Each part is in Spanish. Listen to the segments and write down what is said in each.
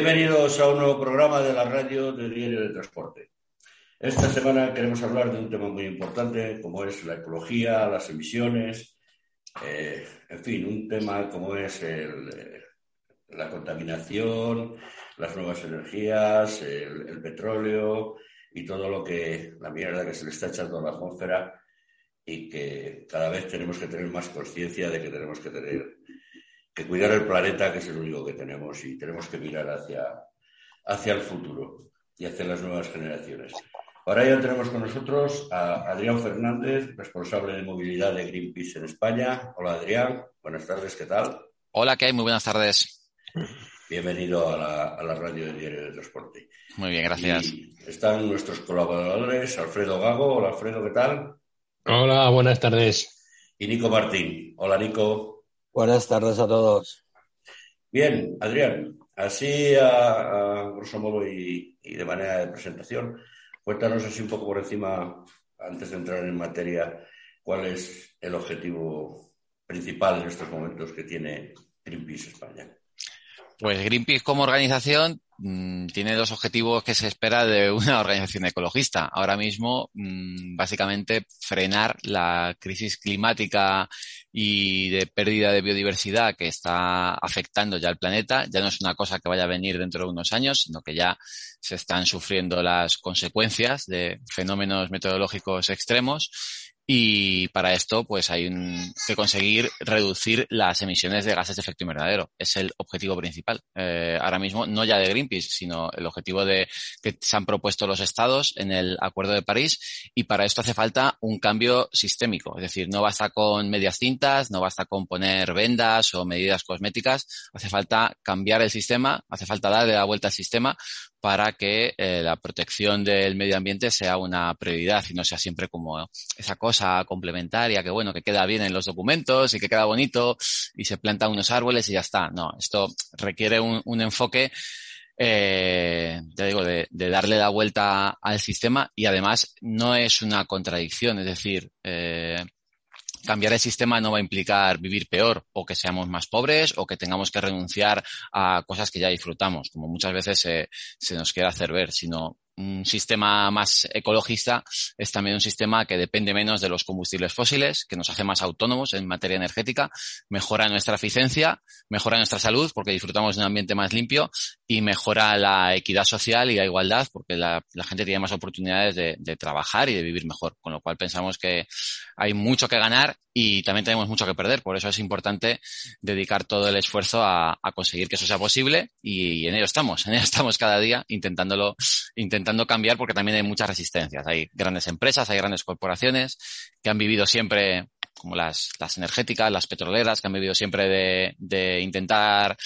Bienvenidos a un nuevo programa de la radio de Diario de Transporte. Esta semana queremos hablar de un tema muy importante como es la ecología, las emisiones, eh, en fin, un tema como es la contaminación, las nuevas energías, el, petróleo y todo lo que, la mierda que se le está echando a la atmósfera y que cada vez tenemos que tener más conciencia de que tenemos que tener que cuidar el planeta, que es el único que tenemos, y tenemos que mirar hacia, hacia el futuro y hacia las nuevas generaciones. Ahora ya tenemos con nosotros a Adrián Fernández, responsable de movilidad de Greenpeace en España. Hola Adrián, buenas tardes, ¿qué tal? Hola, ¿qué hay? Muy buenas tardes. Bienvenido a la, a la radio de Diario de Transporte. Muy bien, gracias. están nuestros colaboradores, Alfredo Gago. Hola Alfredo, ¿qué tal? Hola, buenas tardes. Y Nico Martín. Hola Nico. Buenas tardes a todos. Bien, Adrián, así a, grosso modo y, de manera de presentación, cuéntanos así un poco por encima, antes de entrar en materia, cuál es el objetivo principal en estos momentos que tiene Greenpeace España. Pues Greenpeace como organización mm, tiene dos objetivos que se espera de una organización ecologista. Ahora mismo, mm, básicamente, frenar la crisis climática y de pérdida de biodiversidad que está afectando ya al planeta. Ya no es una cosa que vaya a venir dentro de unos años, sino que ya se están sufriendo las consecuencias de fenómenos meteorológicos extremos y para esto, pues hay que conseguir reducir las emisiones de gases de efecto invernadero. Es el objetivo principal. Eh, ahora mismo, no ya de Greenpeace, sino el objetivo de que se han propuesto los estados en el Acuerdo de París. Y para esto hace falta un cambio sistémico. Es decir, no basta con medias cintas, no basta con poner vendas o medidas cosméticas. Hace falta cambiar el sistema, hace falta darle la vuelta al sistema para que eh, la protección del medio ambiente sea una prioridad y no sea siempre como esa cosa complementaria que bueno, que queda bien en los documentos y que queda bonito y se plantan unos árboles y ya está. No, esto requiere un, enfoque eh, ya digo, de, de, darle la vuelta al sistema y además no es una contradicción, es decir, eh, cambiar el sistema no va a implicar vivir peor o que seamos más pobres o que tengamos que renunciar a cosas que ya disfrutamos, como muchas veces se, nos quiere hacer ver, sino un sistema más ecologista es también un sistema que depende menos de los combustibles fósiles, que nos hace más autónomos en materia energética, mejora nuestra eficiencia, mejora nuestra salud porque disfrutamos de un ambiente más limpio y mejora la equidad social y la igualdad porque la, gente tiene más oportunidades de, trabajar y de vivir mejor, con lo cual pensamos que hay mucho que ganar y también tenemos mucho que perder. Por eso es importante dedicar todo el esfuerzo a, conseguir que eso sea posible y, en ello estamos, en ello estamos cada día intentándolo, intentando cambiar porque también hay muchas resistencias. Hay grandes empresas, hay grandes corporaciones que han vivido siempre como las, las energéticas, las petroleras, que han vivido siempre de, de intentar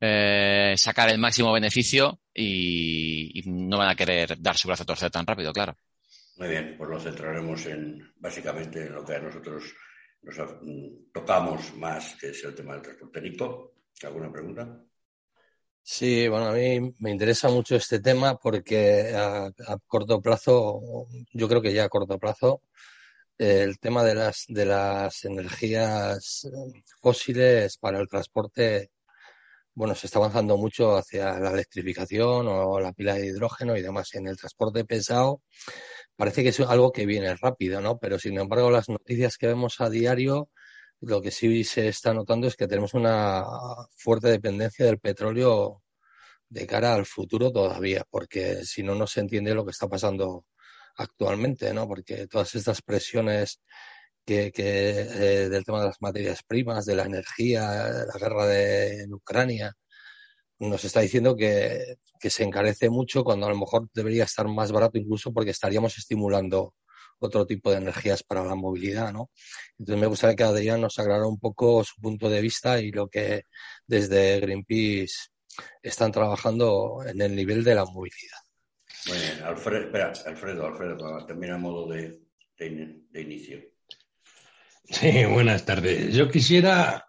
eh, sacar el máximo beneficio y, no van a querer dar su brazo a torcer tan rápido, claro. Muy bien, pues lo centraremos en básicamente en lo que a nosotros nos tocamos más, que es el tema del transporte. ¿alguna pregunta? Sí, bueno, a mí me interesa mucho este tema porque a, corto plazo, yo creo que ya a corto plazo, el tema de las, de las energías fósiles para el transporte, bueno, se está avanzando mucho hacia la electrificación o la pila de hidrógeno y demás. En el transporte pesado, parece que es algo que viene rápido, ¿no? Pero sin embargo, las noticias que vemos a diario, lo que sí se está notando es que tenemos una fuerte dependencia del petróleo de cara al futuro todavía, porque si no, no se entiende lo que está pasando actualmente, ¿no? Porque todas estas presiones que, eh, del tema de las materias primas, de la energía, la guerra de, en Ucrania, nos está diciendo que, que se encarece mucho cuando a lo mejor debería estar más barato incluso porque estaríamos estimulando otro tipo de energías para la movilidad, ¿no? Entonces me gustaría que Adrián nos aclarara un poco su punto de vista y lo que desde Greenpeace están trabajando en el nivel de la movilidad. Bueno, Alfredo, espera, Alfredo, Alfredo, termina modo de, de, inicio. Sí, buenas tardes. Yo quisiera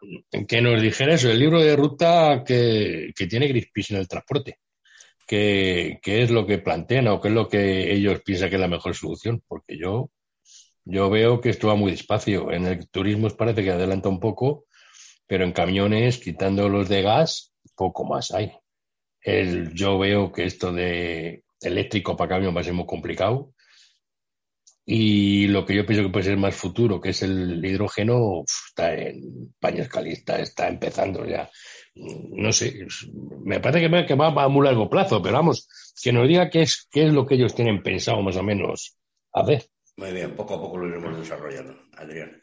que nos dijera eso, el libro de ruta que, que tiene Greenpeace en el transporte. ¿Qué, ¿Qué, es lo que plantean o qué es lo que ellos piensan que es la mejor solución? Porque yo, yo veo que esto va muy despacio. En el turismo parece que adelanta un poco, pero en camiones, quitando los de gas, poco más hay. El, yo veo que esto de eléctrico para camión va a ser muy complicado. Y lo que yo pienso que puede ser más futuro, que es el hidrógeno, está en paños calistas, está empezando ya. No sé, me parece que, que va a muy largo plazo, pero vamos, que nos diga qué es, qué es lo que ellos tienen pensado más o menos a ver. Muy bien, poco a poco lo iremos desarrollando. Adrián.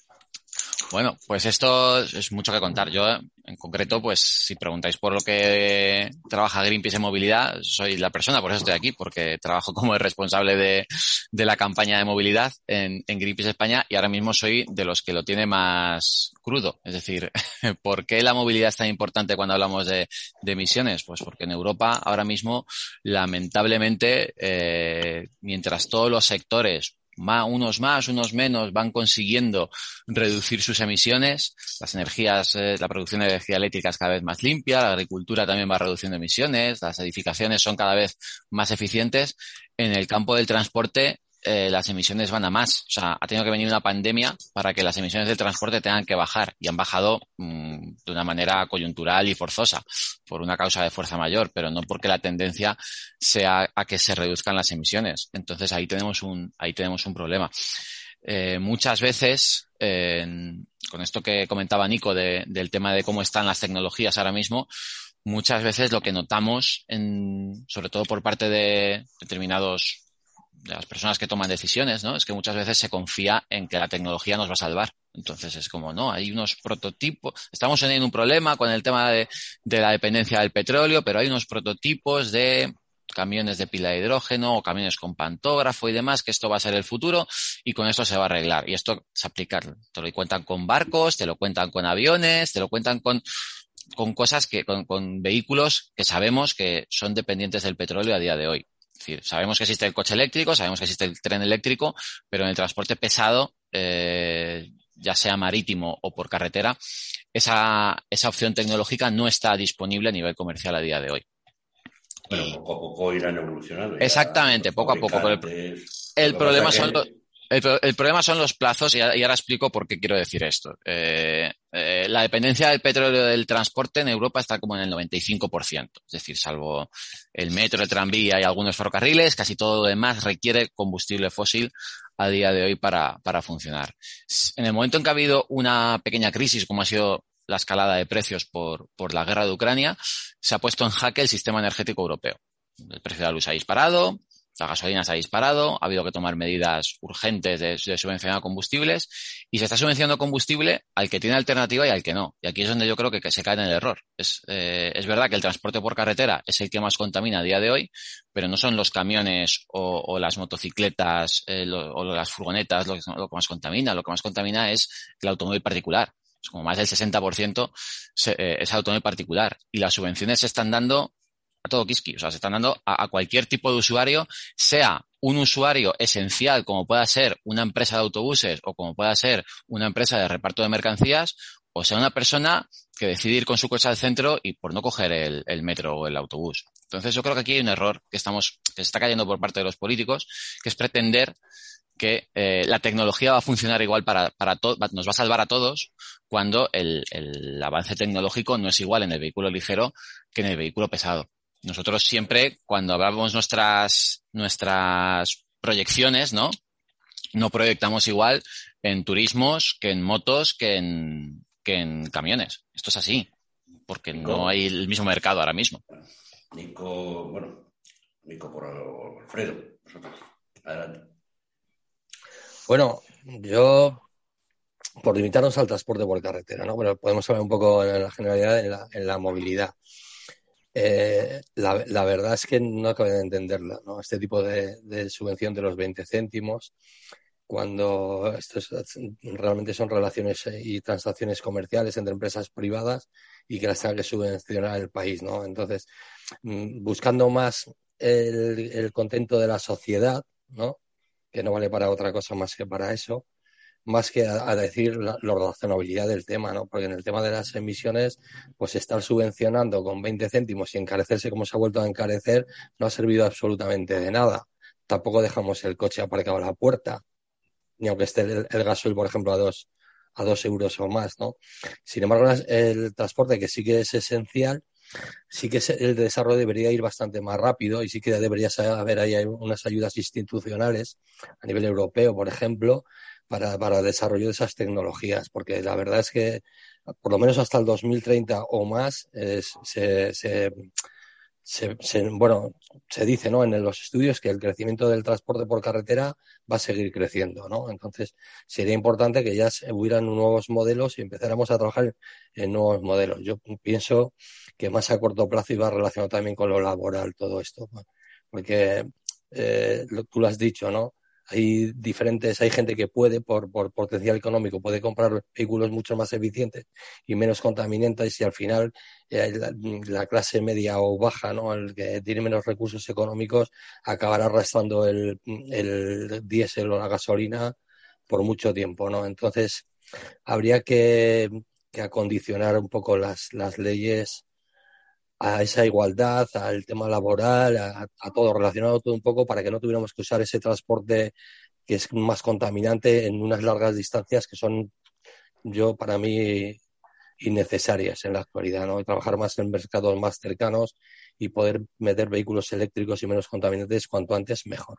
Bueno, pues esto es mucho que contar. Yo, en concreto, pues si preguntáis por lo que trabaja Greenpeace en movilidad, soy la persona, por eso estoy aquí, porque trabajo como el responsable de, la campaña de movilidad en, en, Greenpeace España y ahora mismo soy de los que lo tiene más crudo. Es decir, ¿por qué la movilidad es tan importante cuando hablamos de, de emisiones? Pues porque en Europa ahora mismo, lamentablemente, eh, mientras todos los sectores unos más, unos menos, van consiguiendo reducir sus emisiones. Las energías, eh, la producción de energía eléctrica es cada vez más limpia, la agricultura también va reduciendo emisiones, las edificaciones son cada vez más eficientes. En el campo del transporte, eh, las emisiones van a más. O sea, ha tenido que venir una pandemia para que las emisiones del transporte tengan que bajar y han bajado mmm, de una manera coyuntural y forzosa por una causa de fuerza mayor, pero no porque la tendencia sea a que se reduzcan las emisiones. Entonces ahí tenemos un, ahí tenemos un problema. Eh, muchas veces, con esto que comentaba Nico de, del tema de cómo están las tecnologías ahora mismo, muchas veces lo que notamos, en, sobre todo por parte de determinados de las personas que toman decisiones, ¿no? Es que muchas veces se confía en que la tecnología nos va a salvar. Entonces es como, no, hay unos prototipos, estamos teniendo un problema con el tema de, la dependencia del petróleo, pero hay unos prototipos de camiones de pila de hidrógeno o camiones con pantógrafo y demás, que esto va a ser el futuro y con esto se va a arreglar. Y esto se aplica, te lo cuentan con barcos, te lo cuentan con aviones, te lo cuentan con, con cosas que, con, con vehículos que sabemos que son dependientes del petróleo a día de hoy. Es decir, sabemos que existe el coche eléctrico, sabemos que existe el tren eléctrico, pero en el transporte pesado, eh, ya sea marítimo o por carretera, esa, esa opción tecnológica no está disponible a nivel comercial a día de hoy. Bueno, poco a poco irán evolucionando. Exactamente, poco a poco. Pero el, el problema son los, el, problema son los plazos y, y, ahora explico por qué quiero decir esto. Eh, eh, la dependencia del petróleo del transporte en Europa está como en el 95%. Es decir, salvo el metro, el tranvía y algunos ferrocarriles, casi todo lo demás requiere combustible fósil a día de hoy para, para funcionar. En el momento en que ha habido una pequeña crisis, como ha sido la escalada de precios por, por la guerra de Ucrania, se ha puesto en jaque el sistema energético europeo. El precio de la luz ha disparado, la gasolina se ha disparado, ha habido que tomar medidas urgentes de, de, subvencionar combustibles y se está subvencionando combustible al que tiene alternativa y al que no. Y aquí es donde yo creo que, se cae en el error. Es, eh, es, verdad que el transporte por carretera es el que más contamina a día de hoy, pero no son los camiones o, las motocicletas eh, o las furgonetas lo que, más contamina. Lo que más contamina es el automóvil particular. Es como más del 60% se, eh, es automóvil particular. Y las subvenciones se están dando a todo Kiski. O sea, se están dando a, a, cualquier tipo de usuario, sea un usuario esencial como pueda ser una empresa de autobuses o como pueda ser una empresa de reparto de mercancías, o sea una persona que decide ir con su coche al centro y por no coger el, el metro o el autobús. Entonces yo creo que aquí hay un error que estamos, que se está cayendo por parte de los políticos, que es pretender que eh, la tecnología va a funcionar igual para, para todos, nos va a salvar a todos cuando el, el avance tecnológico no es igual en el vehículo ligero que en el vehículo pesado. Nosotros siempre, cuando hablamos nuestras, nuestras proyecciones, ¿no? No proyectamos igual en turismos que en motos que en, que en camiones. Esto es así, porque Nico, no hay el mismo mercado ahora mismo. Nico, bueno, Nico por Alfredo, nosotros. Adelante. Bueno, yo por limitarnos al transporte por carretera, ¿no? Pero podemos hablar un poco en la generalidad en la, en la movilidad. Eh, la, la, verdad es que no acabo de entenderla, ¿no? Este tipo de, subvención de los 20 céntimos, cuando estos realmente son relaciones y transacciones comerciales entre empresas privadas y que las tenga que subvencionar el país, ¿no? Entonces, mm, buscando más el, el contento de la sociedad, ¿no? Que no vale para otra cosa más que para eso, más que a, decir la, la, razonabilidad del tema, ¿no? Porque en el tema de las emisiones, pues estar subvencionando con 20 céntimos y encarecerse como se ha vuelto a encarecer no ha servido absolutamente de nada. Tampoco dejamos el coche aparcado a la puerta, ni aunque esté el, el gasoil, por ejemplo, a dos, a dos euros o más, ¿no? Sin embargo, el transporte, que sí que es esencial, sí que el desarrollo debería ir bastante más rápido y sí que debería haber ahí unas ayudas institucionales a nivel europeo, por ejemplo, para, para desarrollo de esas tecnologías, porque la verdad es que por lo menos hasta el 2030 o más es, se, se, se, se, bueno, se dice ¿no? en los estudios que el crecimiento del transporte por carretera va a seguir creciendo. ¿no? Entonces, sería importante que ya hubieran nuevos modelos y empezáramos a trabajar en nuevos modelos. Yo pienso que más a corto plazo iba relacionado también con lo laboral todo esto, porque eh, tú lo has dicho, ¿no? Hay diferentes, hay gente que puede, por, por potencial económico, puede comprar vehículos mucho más eficientes y menos contaminantes y al final eh, la, la, clase media o baja, ¿no? El que tiene menos recursos económicos acabará arrastrando el, el diésel o la gasolina por mucho tiempo, ¿no? Entonces, habría que, que acondicionar un poco las, las leyes a esa igualdad, al tema laboral, a, todo relacionado todo un poco para que no tuviéramos que usar ese transporte que es más contaminante en unas largas distancias que son yo para mí innecesarias en la actualidad, ¿no? Trabajar más en mercados más cercanos y poder meter vehículos eléctricos y menos contaminantes cuanto antes mejor.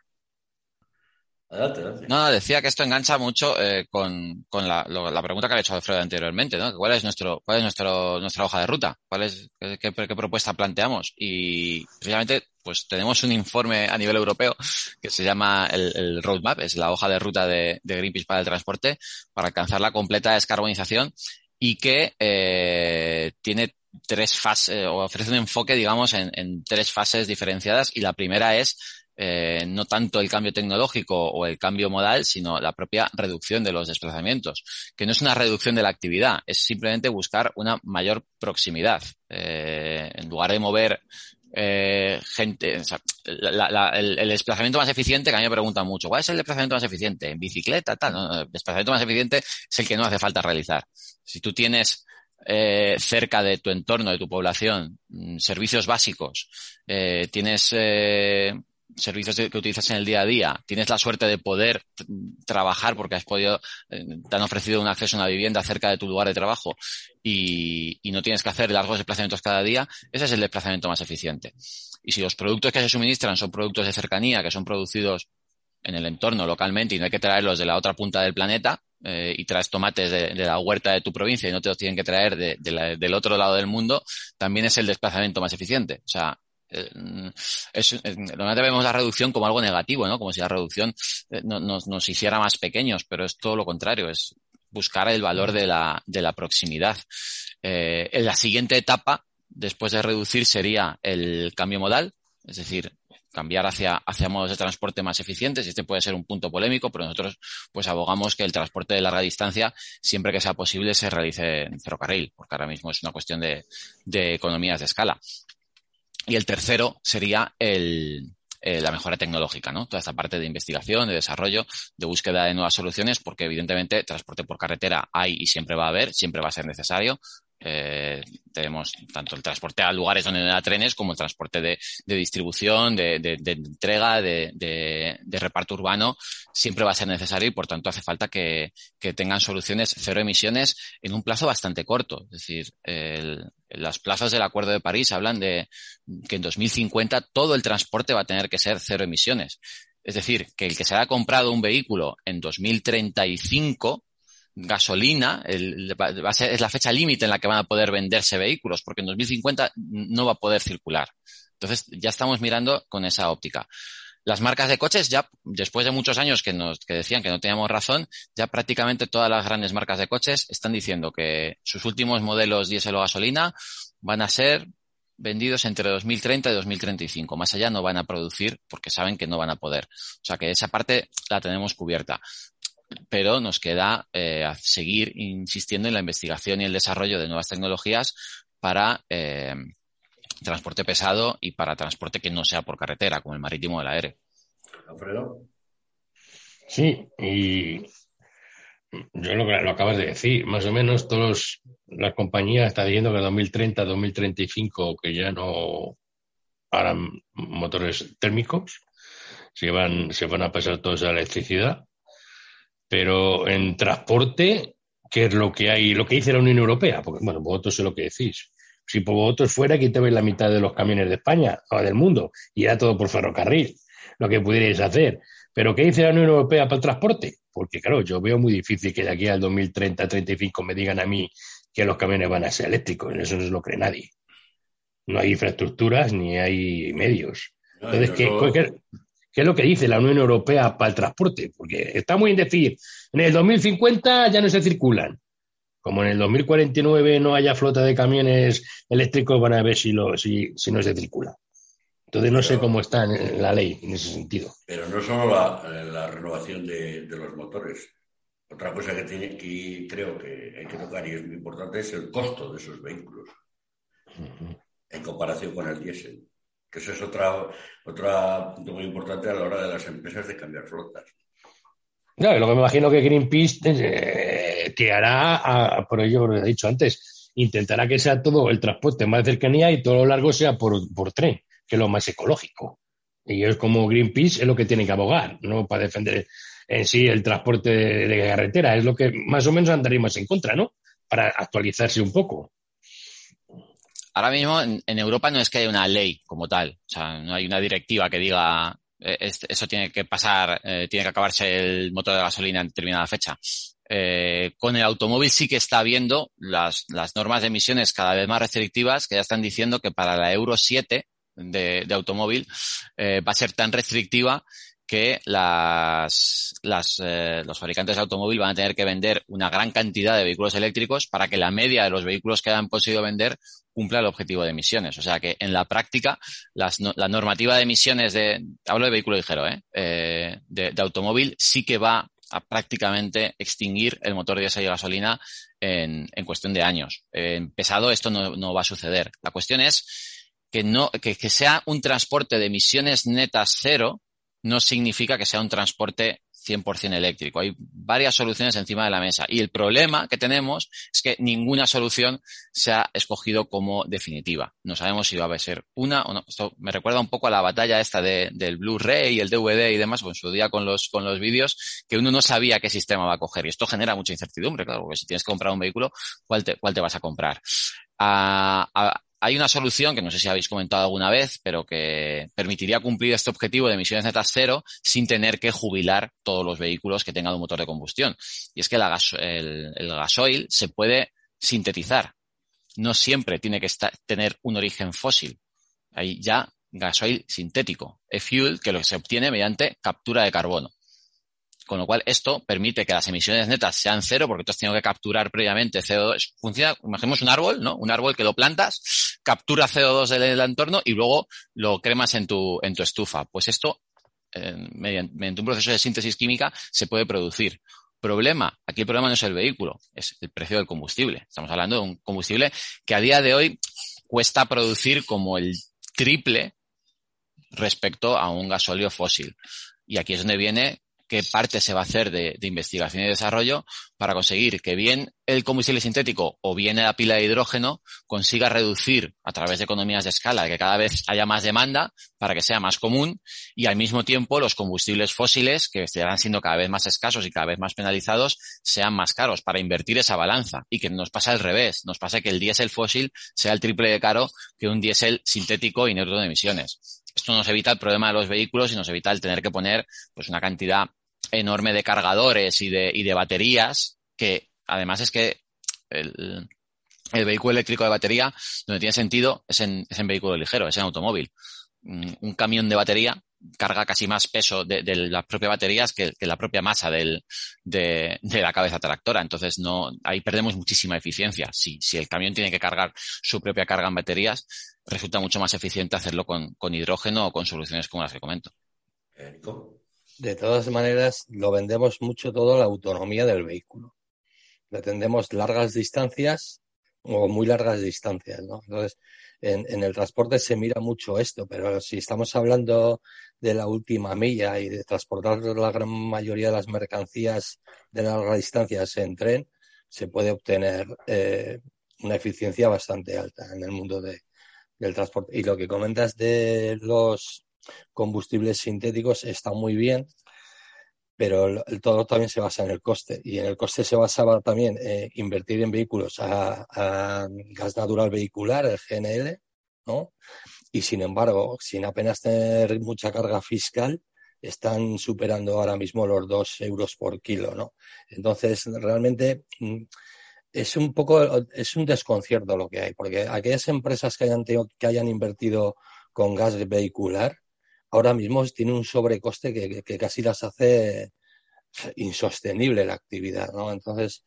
Adelante. No, decía que esto engancha mucho eh, con, con la, pregunta que había hecho Alfredo anteriormente, ¿no? ¿Cuál es nuestro, cuál es nuestro, nuestra hoja de ruta? ¿Cuál es, qué, propuesta planteamos? Y precisamente, pues tenemos un informe a nivel europeo que se llama el, el Roadmap, es la hoja de ruta de, de, Greenpeace para el transporte, para alcanzar la completa descarbonización y que eh, tiene tres fases, o ofrece un enfoque, digamos, en, en tres fases diferenciadas y la primera es eh, no tanto el cambio tecnológico o el cambio modal, sino la propia reducción de los desplazamientos, que no es una reducción de la actividad, es simplemente buscar una mayor proximidad. Eh, en lugar de mover eh, gente, o sea, el, desplazamiento más eficiente, que a mí me preguntan mucho, ¿cuál es el desplazamiento más eficiente? ¿En bicicleta? Tal, ¿no? El desplazamiento más eficiente es el que no hace falta realizar. Si tú tienes eh, cerca de tu entorno, de tu población, mm, servicios básicos, eh, tienes eh, servicios que utilizas en el día a día, tienes la suerte de poder trabajar porque has podido, eh, te han ofrecido un acceso a una vivienda cerca de tu lugar de trabajo y, no tienes que hacer largos desplazamientos cada día, ese es el desplazamiento más eficiente. Y si los productos que se suministran son productos de cercanía, que son producidos en el entorno localmente y no hay que traerlos de la otra punta del planeta, eh, y traes tomates de, de, la huerta de tu provincia y no te los tienen que traer de, de la, del otro lado del mundo, también es el desplazamiento más eficiente. O sea, eh, es, normalmente vemos la reducción como algo negativo, ¿no? Como si la reducción eh, no, nos, hiciera más pequeños, pero es todo lo contrario, es buscar el valor de la, de la proximidad. Eh, en la siguiente etapa, después de reducir, sería el cambio modal, es decir, cambiar hacia, hacia modos de transporte más eficientes. Este puede ser un punto polémico, pero nosotros pues abogamos que el transporte de larga distancia, siempre que sea posible, se realice en ferrocarril, porque ahora mismo es una cuestión de, de economías de escala. Y el tercero sería el, eh, la mejora tecnológica, ¿no? Toda esta parte de investigación, de desarrollo, de búsqueda de nuevas soluciones, porque evidentemente transporte por carretera hay y siempre va a haber, siempre va a ser necesario. Eh, tenemos tanto el transporte a lugares donde no hay trenes como el transporte de, distribución, de, entrega, de, reparto urbano, siempre va a ser necesario y por tanto hace falta que, tengan soluciones cero emisiones en un plazo bastante corto. Es decir, las plazas del Acuerdo de París hablan de que en 2050 todo el transporte va a tener que ser cero emisiones. Es decir, que el que se haya comprado un vehículo en 2035 gasolina, es la fecha límite en la que van a poder venderse vehículos, porque en 2050 no va a poder circular. Entonces, ya estamos mirando con esa óptica. las marcas de coches ya, después de muchos años que nos que decían que no teníamos razón, ya prácticamente todas las grandes marcas de coches están diciendo que sus últimos modelos diésel o gasolina van a ser vendidos entre 2030 y 2035. Más allá no van a producir porque saben que no van a poder. O sea que esa parte la tenemos cubierta. Pero nos queda eh, seguir insistiendo en la investigación y el desarrollo de nuevas tecnologías para eh, transporte pesado y para transporte que no sea por carretera, como el marítimo o el aéreo. Alfredo. Sí, y yo lo, lo acabas de decir, más o menos todas las compañías están diciendo que en 2030, 2035, que ya no harán motores térmicos, se van, se van a pasar todos a electricidad, pero en transporte, ¿qué es lo que hay, lo que dice la Unión Europea? Porque, bueno, vosotros sé lo que decís. Si por vosotros fuera, quitabais la mitad de los camiones de España o del mundo y era todo por ferrocarril, lo que pudierais hacer. Pero ¿qué dice la Unión Europea para el transporte? Porque, claro, yo veo muy difícil que de aquí al 2030-35 me digan a mí que los camiones van a ser eléctricos. Eso no se lo cree nadie. No hay infraestructuras ni hay medios. Entonces, ¿qué, qué, qué es lo que dice la Unión Europea para el transporte? Porque está muy en decir, en el 2050 ya no se circulan como en el 2049 no haya flota de camiones eléctricos, van a ver si, lo, si, si no se circula. Entonces no pero, sé cómo está en la ley en ese sentido. Pero no solo la, la renovación de, de, los motores. Otra cosa que, tiene, que creo que hay que tocar y es muy importante es el costo de esos vehículos uh -huh. en comparación con el diésel. Que eso es otra, otra punto muy importante a la hora de las empresas de cambiar flotas. Claro, lo que me imagino que Greenpeace eh, que hará, por ello lo he dicho antes, intentará que sea todo el transporte más de cercanía y todo lo largo sea por, por tren, que es lo más ecológico. Y es como Greenpeace es lo que tiene que abogar, no para defender en sí el transporte de, de carretera, es lo que más o menos andaríamos en contra, ¿no? Para actualizarse un poco. Ahora mismo en, Europa no es que haya una ley como tal, o sea, no hay una directiva que diga eh, eso tiene que pasar, eh, tiene que acabarse el motor de gasolina en determinada fecha. Eh, con el automóvil sí que está habiendo las, las, normas de emisiones cada vez más restrictivas que ya están diciendo que para la Euro 7 de, automóvil va a ser tan restrictiva que las, las, eh, los fabricantes de automóvil van a tener que vender una gran cantidad de vehículos eléctricos para que la media de los vehículos que han conseguido vender cumpla el objetivo de emisiones. O sea que en la práctica, las, la normativa de emisiones de, hablo de vehículo ligero, ¿eh? Eh, de, de, automóvil, sí que va a prácticamente extinguir el motor diésel y gasolina en, en, cuestión de años. En pesado esto no, no, va a suceder. La cuestión es que, no, que sea un transporte de emisiones netas cero, no significa que sea un transporte 100% eléctrico. Hay varias soluciones encima de la mesa. Y el problema que tenemos es que ninguna solución se ha escogido como definitiva. No sabemos si va a ser una o no. Esto me recuerda un poco a la batalla esta de, del Blu-ray, el DVD y demás, con su día con los, con los vídeos, que uno no sabía qué sistema va a coger. Y esto genera mucha incertidumbre, claro, porque si tienes que comprar un vehículo, ¿cuál te, cuál te vas a comprar? A, a, hay una solución que no sé si habéis comentado alguna vez, pero que permitiría cumplir este objetivo de emisiones netas cero sin tener que jubilar todos los vehículos que tengan un motor de combustión. Y es que la el, el, gasoil se puede sintetizar. No siempre tiene que estar, tener un origen fósil. Hay ya gasoil sintético, e-fuel, que lo que se obtiene mediante captura de carbono. Con lo cual, esto permite que las emisiones netas sean cero, porque tú has tenido que capturar previamente CO2. Funciona, imaginemos un árbol, ¿no? Un árbol que lo plantas, captura CO2 del, del entorno y luego lo cremas en tu, en tu estufa. Pues esto, mediante, mediante un proceso de síntesis química, se puede producir. Problema, aquí el problema no es el vehículo, es el precio del combustible. Estamos hablando de un combustible que a día de hoy cuesta producir como el triple respecto a un gasóleo fósil. Y aquí es donde viene qué parte se va a hacer de, investigación y desarrollo para conseguir que bien el combustible sintético o bien la pila de hidrógeno consiga reducir a través de economías de escala, que cada vez haya más demanda para que sea más común y al mismo tiempo los combustibles fósiles, que estarán siendo cada vez más escasos y cada vez más penalizados, sean más caros para invertir esa balanza y que nos pasa al revés, nos pasa que el diésel fósil sea el triple de caro que un diésel sintético y neutro de emisiones. Esto nos evita el problema de los vehículos y nos evita el tener que poner pues una cantidad enorme de cargadores y de, y de baterías, que además es que el, el, vehículo eléctrico de batería, donde tiene sentido, es en, es en vehículo ligero, es en automóvil. Un camión de batería carga casi más peso de, las propias baterías que, la propia masa del, de, la cabeza tractora. Entonces, no, ahí perdemos muchísima eficiencia. Si, si el camión tiene que cargar su propia carga en baterías, resulta mucho más eficiente hacerlo con, con hidrógeno o con soluciones como las que comento. De todas maneras, lo vendemos mucho todo la autonomía del vehículo. Pretendemos largas distancias o muy largas distancias, ¿no? Entonces, en, el transporte se mira mucho esto, pero si estamos hablando de la última milla y de transportar la gran mayoría de las mercancías de largas distancias en tren, se puede obtener eh, una eficiencia bastante alta en el mundo del transporte. Y lo que comentas de los combustibles sintéticos está muy bien, pero el, todo también se basa en el coste y en el coste se basaba también eh, invertir en vehículos a, gas natural vehicular, el GNL, ¿no? Y sin embargo, sin apenas tener mucha carga fiscal, están superando ahora mismo los dos euros por kilo, ¿no? Entonces, realmente mm, es un poco, es un desconcierto lo que hay, porque aquellas empresas que hayan, que hayan invertido con gas vehicular, ahora mismo tiene un sobrecoste que, casi las hace insostenible la actividad, ¿no? Entonces,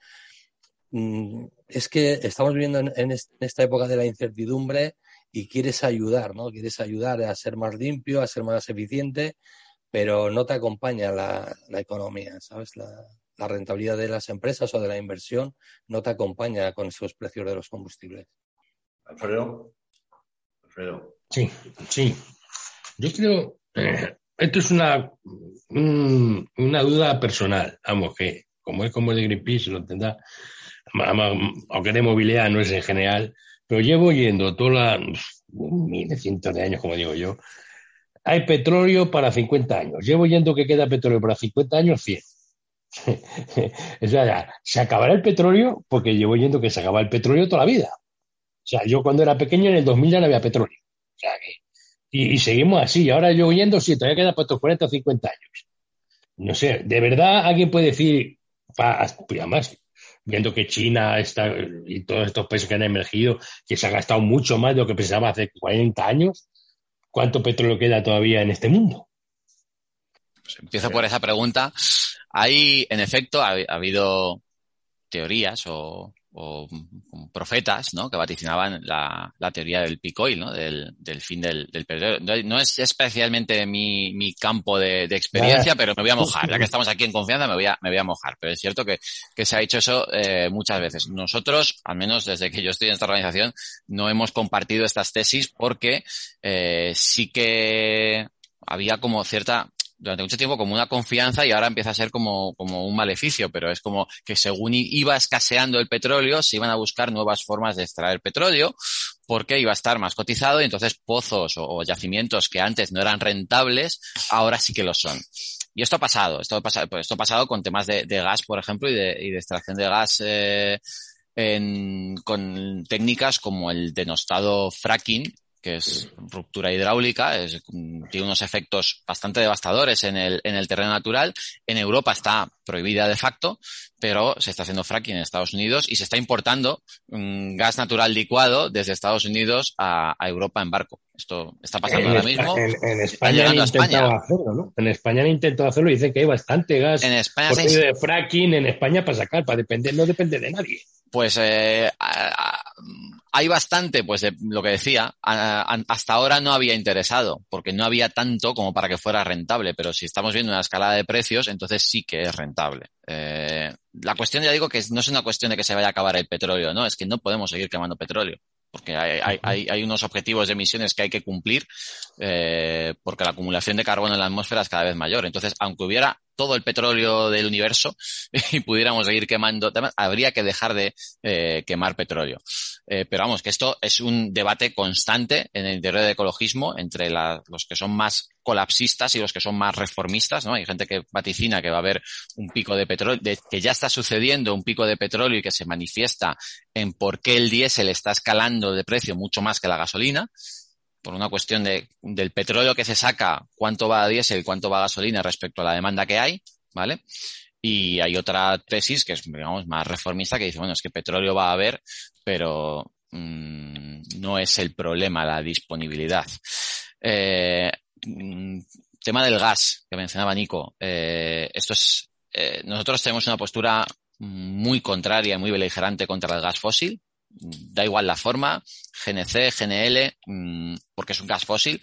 mm, es que estamos viviendo en, esta época de la incertidumbre y quieres ayudar, ¿no? Quieres ayudar a ser más limpio, a ser más eficiente, pero no te acompaña la, economía, ¿sabes? La, la, rentabilidad de las empresas o de la inversión no te acompaña con esos precios de los combustibles. Alfredo. Alfredo. Sí, sí. Yo creo, eh, esto es una, una duda personal, vamos, que como es como el de Greenpeace, lo tendrá, aunque de movilidad no es en general, pero llevo yendo toda la, miles, cientos de años, como digo yo, hay petróleo para 50 años. Llevo yendo que queda petróleo para 50 años, 100. o sea, se acabará el petróleo porque llevo yendo que se acaba el petróleo toda la vida. O sea, yo cuando era pequeño en el 2000 ya no había petróleo. O sea, que y, seguimos así. Ahora yo oyendo, sí, todavía queda para estos 40 o 50 años. No sé, ¿de verdad alguien puede decir, pues además, viendo que China está y todos estos países que han emergido, que se ha gastado mucho más de lo que pensaba hace 40 años, ¿cuánto petróleo queda todavía en este mundo? Pues empiezo por esa pregunta. Hay, en efecto, ha habido teorías o o profetas, ¿no? Que vaticinaban la, la teoría del peak oil, ¿no? Del, del fin del, del petróleo. No es especialmente mi, mi campo de, de experiencia, pero me voy a mojar. Ya que estamos aquí en confianza, me voy a, me voy a mojar. Pero es cierto que, que se ha hecho eso eh, muchas veces. Nosotros, al menos desde que yo estoy en esta organización, no hemos compartido estas tesis porque eh, sí que había como cierta durante mucho tiempo como una confianza y ahora empieza a ser como, como un maleficio, pero es como que según iba escaseando el petróleo, se iban a buscar nuevas formas de extraer petróleo porque iba a estar más cotizado y entonces pozos o, yacimientos que antes no eran rentables, ahora sí que lo son. Y esto ha pasado, esto ha pasado, pues esto ha pasado con temas de, gas, por ejemplo, y de, y de extracción de gas eh, con técnicas como el denostado fracking, que es ruptura hidráulica, es, tiene unos efectos bastante devastadores en el, en el terreno natural. En Europa está prohibida de facto, pero se está haciendo fracking en Estados Unidos y se está importando um, gas natural licuado desde Estados Unidos a, a, Europa en barco. Esto está pasando ahora mismo. En, España han intentado hacerlo, ¿no? En España han intentado hacerlo y dicen que hay bastante gas en España de fracking en España para sacar, para depender, no depende de nadie. Pues eh, hay bastante, pues de lo que decía, hasta ahora no había interesado, porque no había tanto como para que fuera rentable, pero si estamos viendo una escalada de precios, entonces sí que es rentable. Eh, la cuestión, ya digo, que no es una cuestión de que se vaya a acabar el petróleo, no, es que no podemos seguir quemando petróleo porque hay, hay, hay, unos objetivos de emisiones que hay que cumplir, eh, porque la acumulación de carbono en la atmósfera es cada vez mayor. Entonces, aunque hubiera todo el petróleo del universo y pudiéramos seguir quemando, habría que dejar de eh, quemar petróleo. Eh, pero vamos, que esto es un debate constante en el interior del ecologismo entre los que son más colapsistas y los que son más reformistas, ¿no? Hay gente que vaticina que va a haber un pico de petróleo, que ya está sucediendo un pico de petróleo y que se manifiesta en por qué el diésel está escalando de precio mucho más que la gasolina, por una cuestión de, del petróleo que se saca, cuánto va a diésel cuánto va a gasolina respecto a la demanda que hay, ¿vale? Y hay otra tesis que es, digamos, más reformista que dice, bueno, es que petróleo va a haber, pero mmm, no es el problema la disponibilidad. Eh, Mm, tema del gas que mencionaba Nico. Eh, esto es, eh, nosotros tenemos una postura muy contraria, muy beligerante contra el gas fósil. Da igual la forma, GNC, GNL, mm, porque es un gas fósil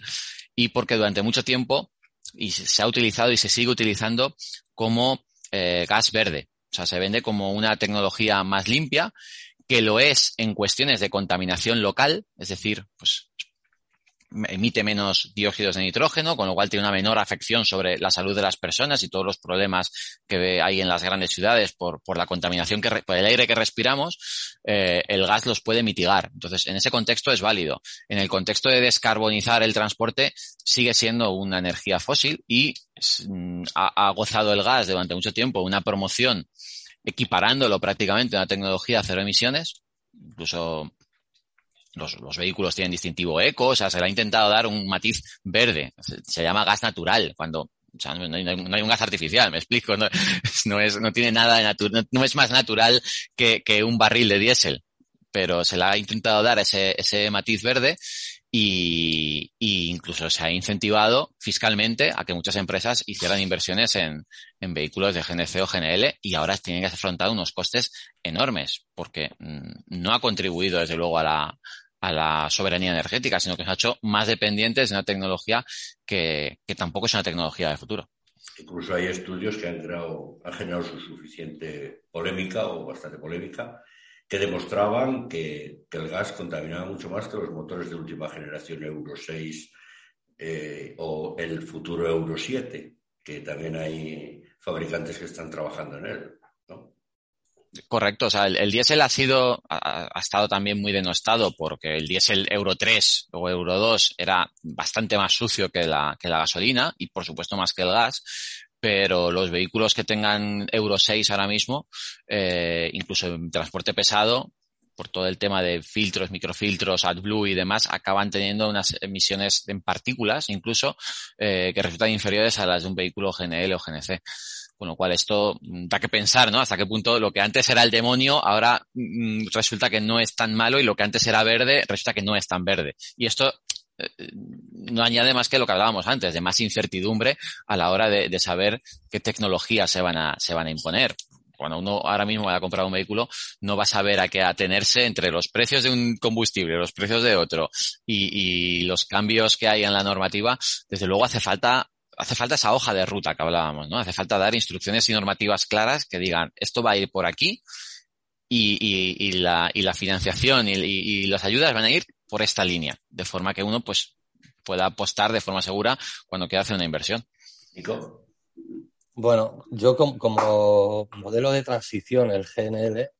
y porque durante mucho tiempo y se ha utilizado y se sigue utilizando como eh, gas verde. O sea, se vende como una tecnología más limpia, que lo es en cuestiones de contaminación local, es decir, pues emite menos dióxidos de nitrógeno, con lo cual tiene una menor afección sobre la salud de las personas y todos los problemas que hay en las grandes ciudades por, la contaminación que el aire que respiramos, eh, el gas los puede mitigar. Entonces, en ese contexto es válido. En el contexto de descarbonizar el transporte, sigue siendo una energía fósil y mm, ha, ha gozado el gas durante mucho tiempo una promoción equiparándolo prácticamente a una tecnología cero emisiones, incluso los, vehículos tienen distintivo eco, o sea, se le ha intentado dar un matiz verde. Se, llama gas natural, cuando o sea, no, hay, un gas artificial, me explico, no, no, es, no tiene nada de natural, no, es más natural que, que un barril de diésel, pero se le ha intentado dar ese, ese matiz verde y, incluso se ha incentivado fiscalmente a que muchas empresas hicieran inversiones en, en, vehículos de GNC o GNL y ahora tienen que afrontar unos costes enormes porque mm, no ha contribuido desde luego a la, a la soberanía energética, sino que se ha hecho más dependientes de una tecnología que, que tampoco es una tecnología de futuro. Incluso hay estudios que han, creado, han generado su suficiente polémica o bastante polémica que demostraban que, el gas contaminaba mucho más que los motores de última generación Euro 6 eh, o el futuro Euro 7, que también hay fabricantes que están trabajando en él. Correcto, o sea, el, diésel ha sido, ha, estado también muy denostado porque el diésel Euro 3 o Euro 2 era bastante más sucio que la, que la gasolina y por supuesto más que el gas, pero los vehículos que tengan Euro 6 ahora mismo, eh, incluso en transporte pesado, por todo el tema de filtros, microfiltros, AdBlue y demás, acaban teniendo unas emisiones en partículas, incluso, eh, que resultan inferiores a las de un vehículo GNL o GNC. Con lo cual esto mm, da que pensar, ¿no? Hasta qué punto lo que antes era el demonio ahora mm, resulta que no es tan malo y lo que antes era verde resulta que no es tan verde. Y esto no añade más que lo que hablábamos antes, de más incertidumbre a la hora de, saber qué tecnologías se van a, se van a imponer cuando uno ahora mismo va a comprar un vehículo, no va a saber a qué atenerse entre los precios de un combustible, los precios de otro y, los cambios que hay en la normativa. Desde luego hace falta, hace falta esa hoja de ruta que hablábamos, ¿no? Hace falta dar instrucciones y normativas claras que digan esto va a ir por aquí y, y, y la, y la financiación y, las ayudas van a ir por esta línea, de forma que uno pues pueda apostar de forma segura cuando quiera hacer una inversión. Nico. Bueno, yo como, modelo de transición, el GNL,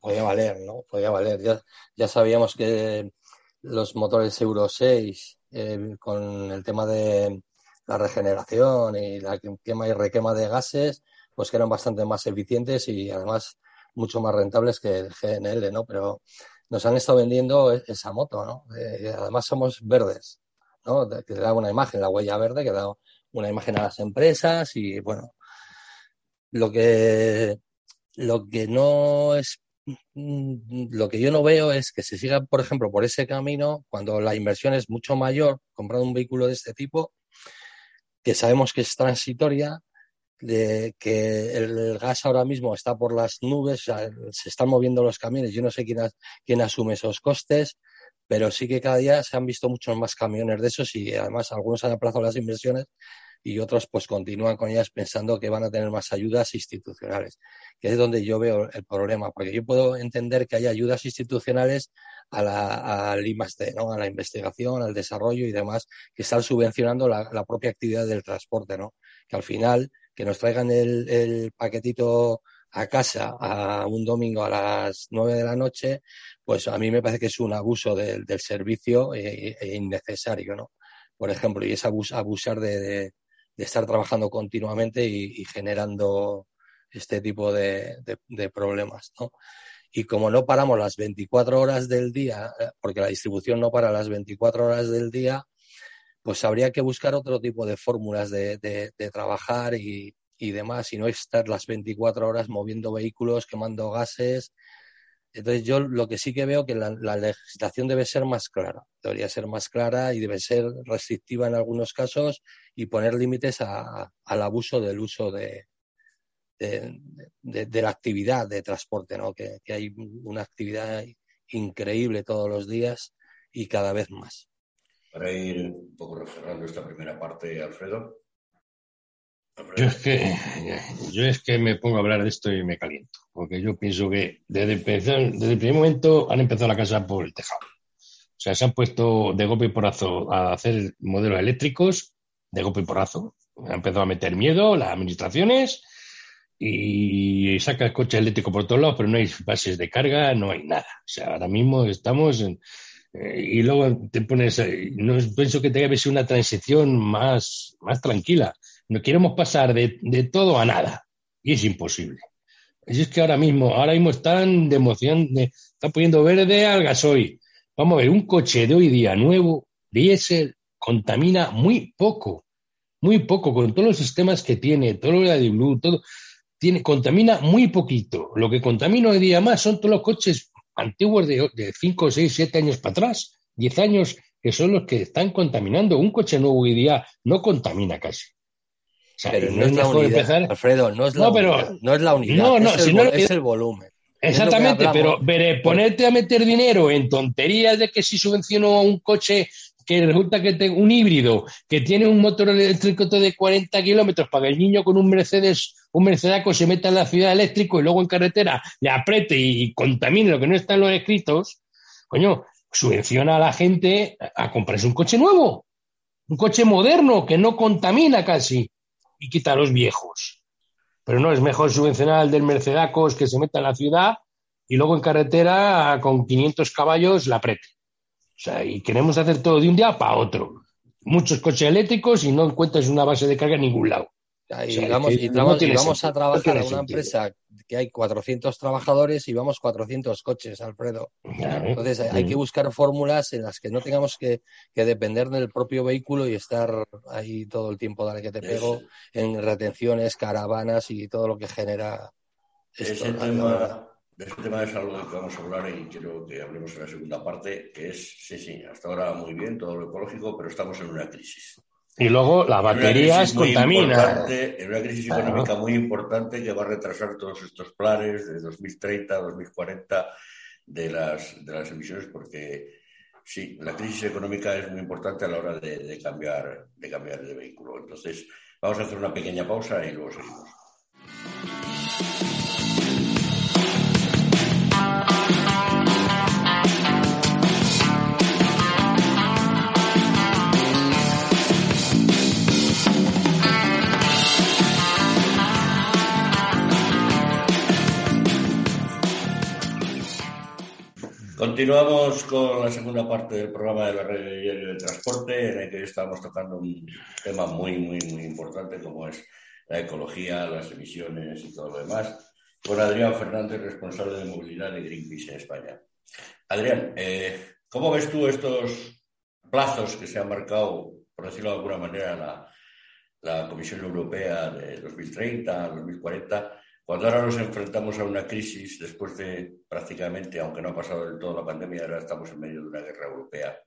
podía valer, ¿no? Podía valer. Ya, ya sabíamos que los motores Euro 6, eh, con el tema de la regeneración y la quema y requema de gases, pues que eran bastante más eficientes y además mucho más rentables que el GNL, ¿no? Pero nos han estado vendiendo e-, esa moto, ¿no? Eh, además somos verdes, ¿no? Que da una imagen, la huella verde, que da una imagen a las empresas y, bueno, lo que, lo que no es, mm, lo que yo no veo es que se siga, por ejemplo, por ese camino cuando la inversión es mucho mayor, comprando un vehículo de este tipo, que sabemos que es transitoria, de que el, gas ahora mismo está por las nubes, se están moviendo los camiones, yo no sé quién, quién asume esos costes, pero sí que cada día se han visto muchos más camiones de esos y además algunos han aplazado las inversiones y otros pues continúan con ellas pensando que van a tener más ayudas institucionales, que es donde yo veo el problema, porque yo puedo entender que hay ayudas institucionales a la, al ¿no? a la investigación, al desarrollo y demás, que están subvencionando la, la propia actividad del transporte, ¿no? que al final que nos traigan el, el paquetito a casa a un domingo a las nueve de la noche, pues a mí me parece que es un abuso del servicio e, innecesario, ¿no? Por ejemplo, y es abusar de, de, estar trabajando continuamente y, generando este tipo de, de, problemas, ¿no? Y como no paramos las 24 horas del día, eh, porque la distribución no para las 24 horas del día, pues habría que buscar otro tipo de fórmulas de, de, trabajar y, y, demás, y no estar las 24 horas moviendo vehículos, quemando gases Entonces yo lo que sí que veo que la, legislación debe ser más clara, debería ser más clara y debe ser restrictiva en algunos casos y poner límites al abuso del uso de, de, la actividad de transporte, ¿no? Que, hay una actividad increíble todos los días y cada vez más. Para ir un poco cerrando esta primera parte, Alfredo. Yo es, que, yo es que me pongo a hablar de esto y me caliento, porque yo pienso que desde, desde el primer momento han empezado la casa por el tejado. O sea, se han puesto de golpe y porazo a hacer modelos eléctricos, de golpe y porazo. Han empezado a meter miedo las administraciones y saca el coche eléctrico por todos lados, pero no hay bases de carga, no hay nada. O sea, ahora mismo estamos en, y luego te pones, no pienso que que ser una transición más, más tranquila. No queremos pasar de, de todo a nada. Y es imposible. Es que ahora mismo, ahora mismo están de emoción, están poniendo verde al gasoil. Vamos a ver, un coche de hoy día nuevo, diésel, contamina muy poco, muy poco, con todos los sistemas que tiene, todo lo de Blue, todo, tiene, contamina muy poquito. Lo que contamina hoy día más son todos los coches antiguos de 5, 6, 7 años para atrás, 10 años, que son los que están contaminando. Un coche nuevo hoy día no contamina casi pero no, es la unidad, Alfredo, no es la unidad, no es la unidad, es, el, volumen. Exactamente, pero, ponerte a meter dinero en tonterías de que si subvenciono a un coche que resulta que un híbrido que tiene un motor eléctrico de 40 kilómetros para que el niño con un Mercedes, un Mercedaco se meta en la ciudad eléctrico y luego en carretera le apriete y contamine lo que no está en los escritos, coño, subvenciona a la gente a comprarse un coche nuevo, un coche moderno que no contamina casi y quita a los viejos. Pero no, es mejor subvencionar al del Mercedacos que se meta en la ciudad y luego en carretera con 500 caballos la prete. O sea, y queremos hacer todo de un día para otro. Muchos coches eléctricos y no encuentras una base de carga en ningún lado. Y, vamos, a trabajar en una empresa que hay 400 trabajadores y vamos 400 coches, Alfredo. Entonces hay que buscar fórmulas en las que no tengamos que, depender del propio vehículo y estar ahí todo el tiempo, dale que te pego, en retenciones, caravanas y todo lo que genera esto. Ese tema, tema es algo de que vamos a hablar y quiero que hablemos en la segunda parte, que es, sí, sí, hasta ahora muy bien, todo lo ecológico, pero estamos en una crisis. Y luego las baterías contaminan. En una crisis económica muy importante que va a retrasar todos estos planes de 2030, 2040 de las, de las emisiones, porque sí, la crisis económica es muy importante a la hora de, de, cambiar, de cambiar de vehículo. Entonces, vamos a hacer una pequeña pausa y luego seguimos. Continuamos con la segunda parte del programa de la red de transporte, en el que estamos tocando un tema muy, muy, muy importante como es la ecología, las emisiones y todo lo demás, con Adrián Fernández, responsable de movilidad de Greenpeace en España. Adrián, eh, ¿cómo ves tú estos plazos que se han marcado, por decirlo de alguna manera, la, Comisión Europea de 2030, 2040? Cuando ahora nos enfrentamos a una crisis, después de prácticamente, aunque no ha pasado del todo la pandemia, ahora estamos en medio de una guerra europea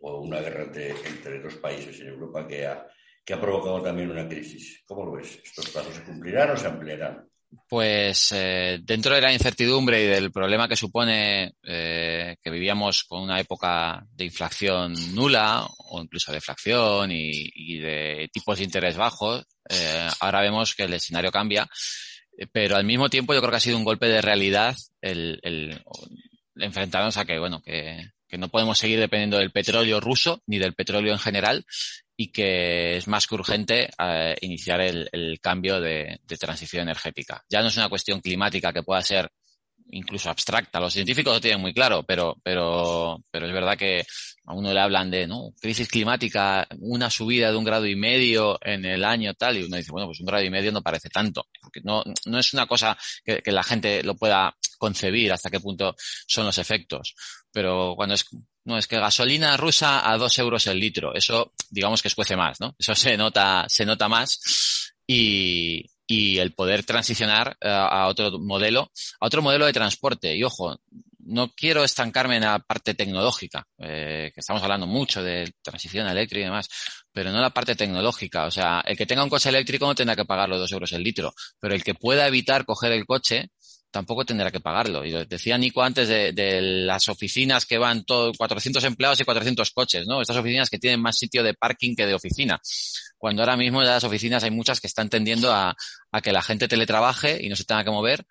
o una guerra entre, dos países en Europa que ha, que ha provocado también una crisis. ¿Cómo lo ves? ¿Estos plazos se cumplirán o se ampliarán? Pues eh, dentro de la incertidumbre y del problema que supone eh, que vivíamos con una época de inflación nula o incluso de deflación y, de tipos de interés bajos, eh, ahora vemos que el escenario cambia pero al mismo tiempo yo creo que ha sido un golpe de realidad el, el, enfrentarnos a que, bueno, que, que, no podemos seguir dependiendo del petróleo ruso ni del petróleo en general y que es más que urgente eh, iniciar el, el cambio de, de, transición energética. Ya no es una cuestión climática que pueda ser incluso abstracta. Los científicos lo tienen muy claro, pero, pero, pero es verdad que a uno le hablan de ¿no? crisis climática, una subida de un grado y medio en el año tal, y uno dice, bueno, pues un grado y medio no parece tanto, porque no, no es una cosa que, que la gente lo pueda concebir hasta qué punto son los efectos. Pero cuando es, no, es que gasolina rusa a dos euros el litro, eso digamos que escuece más, ¿no? Eso se nota, se nota más y, y el poder transicionar eh, a otro modelo, a otro modelo de transporte. Y ojo, no quiero estancarme en la parte tecnológica, eh, que estamos hablando mucho de transición eléctrica y demás, pero no la parte tecnológica. O sea, el que tenga un coche eléctrico no tendrá que pagar los dos euros el litro, pero el que pueda evitar coger el coche tampoco tendrá que pagarlo. Y decía Nico antes de, de, las oficinas que van todo, 400 empleados y 400 coches, ¿no? Estas oficinas que tienen más sitio de parking que de oficina. Cuando ahora mismo en las oficinas hay muchas que están tendiendo a, a que la gente teletrabaje y no se tenga que mover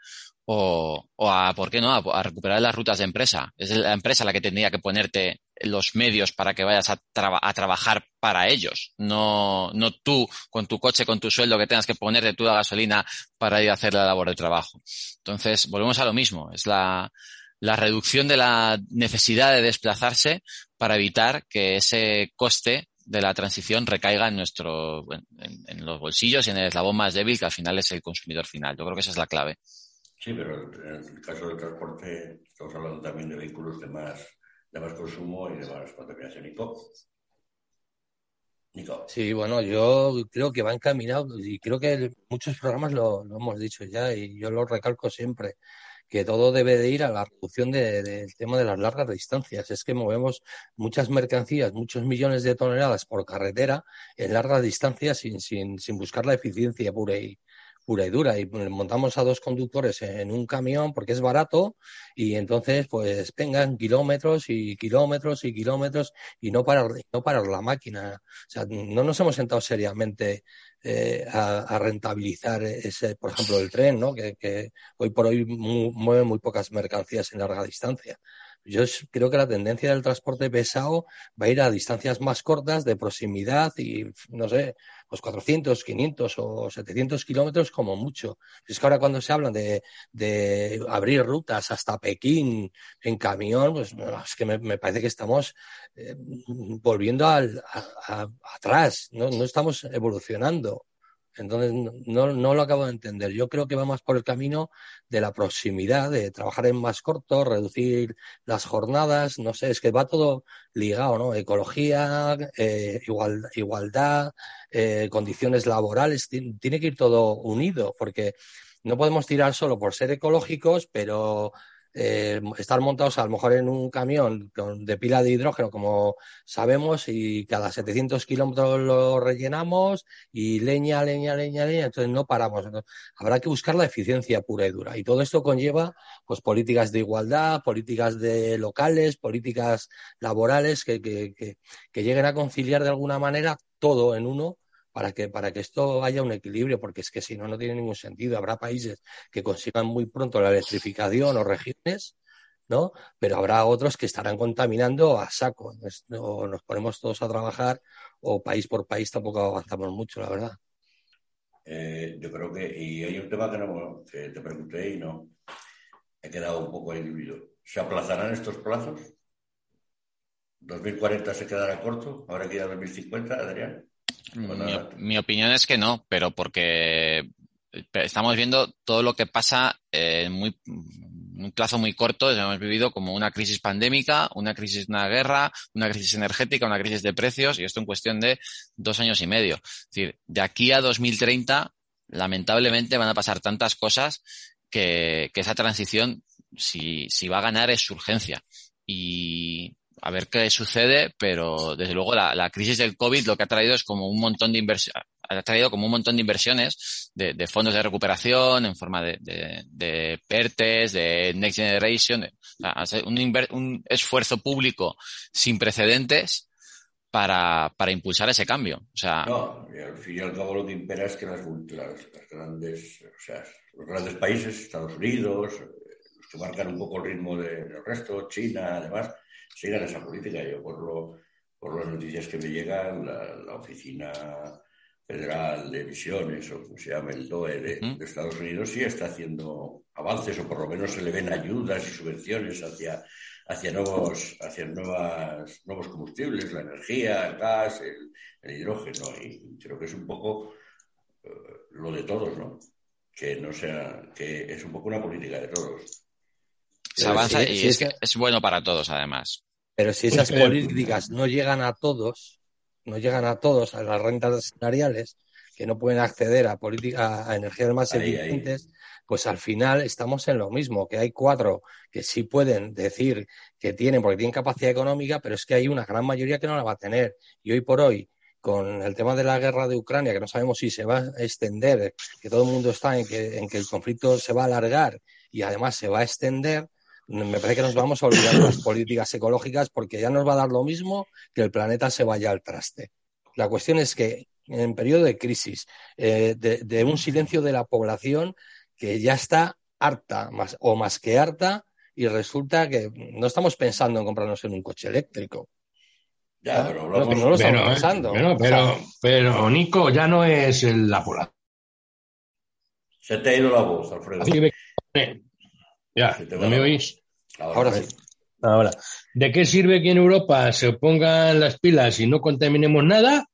o, o a, ¿por qué no?, a, a, recuperar las rutas de empresa. Es la empresa la que tendría que ponerte los medios para que vayas a, a trabajar para ellos. No, no tú con tu coche, con tu sueldo que tengas que ponerte tú la gasolina para ir a hacer la labor de trabajo. Entonces, volvemos a lo mismo. Es la, la reducción de la necesidad de desplazarse para evitar que ese coste de la transición recaiga en nuestro, en, en, los bolsillos y en el eslabón más débil que al final es el consumidor final. Yo creo que esa es la clave. Sí, pero en el caso del transporte estamos hablando también de vehículos de más, de más consumo y de más contaminación. Nico. Nico. Sí, bueno, yo creo que va encaminado y creo que muchos programas lo, hemos dicho ya y yo lo recalco siempre que todo debe de ir a la reducción del de, de tema de las largas distancias. Es que movemos muchas mercancías, muchos millones de toneladas por carretera en largas distancias sin, sin, sin buscar la eficiencia pura y, pura y dura y montamos a dos conductores en un camión porque es barato y entonces pues vengan kilómetros y kilómetros y kilómetros y no parar, no parar la máquina. O sea, no nos hemos sentado seriamente eh, a, rentabilizar ese, por ejemplo, el tren, ¿no? Que, hoy por hoy mu mueve muy pocas mercancías en larga distancia. Yo creo que la tendencia del transporte pesado va a ir a distancias más cortas, de proximidad y, no sé, pues 400, 500 o 700 kilómetros como mucho. Es que ahora cuando se hablan de, abrir rutas hasta Pekín en camión, pues es que me, parece que estamos eh, volviendo al, atrás, ¿no? no estamos evolucionando. Entonces, no, no lo acabo de entender. Yo creo que va más por el camino de la proximidad, de trabajar en más corto, reducir las jornadas, no sé, es que va todo ligado, ¿no? Ecología, eh, igual, igualdad, eh, condiciones laborales, tiene que ir todo unido, porque no podemos tirar solo por ser ecológicos, pero eh, estar montados a lo mejor en un camión de pila de hidrógeno, como sabemos, y cada 700 kilómetros lo rellenamos y leña, leña, leña, leña, entonces no paramos. Habrá que buscar la eficiencia pura y dura. Y todo esto conlleva pues políticas de igualdad, políticas de locales, políticas laborales que, que, que lleguen a conciliar de alguna manera todo en uno para que, para que esto haya un equilibrio, porque es que si no, no tiene ningún sentido. Habrá países que consigan muy pronto la electrificación o regiones, ¿no? Pero habrá otros que estarán contaminando a saco. O nos ponemos todos a trabajar o país por país tampoco avanzamos mucho, la verdad. Eh, yo creo que, y hay un tema que, no, te pregunté y no, he quedado un poco individuo. ¿Se aplazarán estos plazos? ¿2040 se quedará corto? ¿Habrá que ir a 2050, Adrián? Mi, mi, opinión es que no, pero porque estamos viendo todo lo que pasa en muy, un plazo muy corto. Hemos vivido como una crisis pandémica, una crisis de una guerra, una crisis energética, una crisis de precios, y esto en cuestión de dos años y medio. Es decir, de aquí a 2030, lamentablemente van a pasar tantas cosas que, que esa transición, si, si va a ganar, es urgencia. Y, a ver qué sucede, pero desde luego la, la, crisis del COVID lo que ha traído es como un montón de inversiones, ha traído como un montón de inversiones de, de fondos de recuperación en forma de, de, de PERTES, de Next Generation, un, esfuerzo público sin precedentes para, para impulsar ese cambio. O sea, no, al fin y lo que impera es que las, las, grandes, o sea, los grandes países, Estados Unidos, los que marcan un poco el ritmo del resto, China, además, sigan esa política. Yo, por, lo, por las noticias que me llegan, la, la Oficina Federal de Emisiones, o como se llama el DOE de, de, Estados Unidos, sí está haciendo avances, o por lo menos se le ven ayudas y subvenciones hacia, hacia, nuevos, hacia nuevas, nuevos combustibles, la energía, el gas, el, el hidrógeno. Y creo que es un poco uh, lo de todos, ¿no? Que no sea, que es un poco una política de todos. Se avanza si, y si es, es, es, bueno para todos, además. Pero si esas políticas no llegan a todos, no llegan a todos, a las rentas salariales, que no pueden acceder a, a energías más eficientes, pues al final estamos en lo mismo, que hay cuatro que sí pueden decir que tienen, porque tienen capacidad económica, pero es que hay una gran mayoría que no la va a tener. Y hoy por hoy, con el tema de la guerra de Ucrania, que no sabemos si se va a extender, que todo el mundo está en que, en que el conflicto se va a alargar y además se va a extender, me parece que nos vamos a olvidar de las políticas ecológicas porque ya nos va a dar lo mismo que el planeta se vaya al traste. La cuestión es que en periodo de crisis, eh, de, un silencio de la población, que ya está harta más, o más que harta y resulta que no estamos pensando en comprarnos en un coche eléctrico. Ya, pero no, lo estamos pensando. pero, pero, Nico, ya no es la población. Se te ha ido la voz, Alfredo. Ya, ¿no me oís? Ahora, sí. Ahora, ¿de qué sirve que en Europa se pongan las pilas y no contaminemos nada?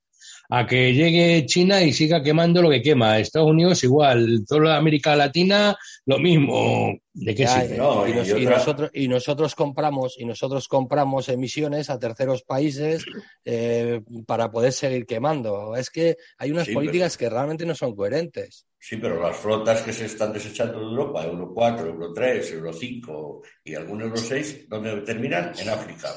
A que llegue China y siga quemando lo que quema. Estados Unidos igual, toda América Latina lo mismo. ¿De qué sirve? y, nosotros, y nosotros compramos y nosotros compramos emisiones a terceros países eh, para poder seguir quemando. Es que hay unas políticas que realmente no son coherentes. Sí, pero las flotas que se están desechando de Europa, Euro 4, Euro 3, Euro 5 y algunos Euro 6, ¿dónde terminan? En África.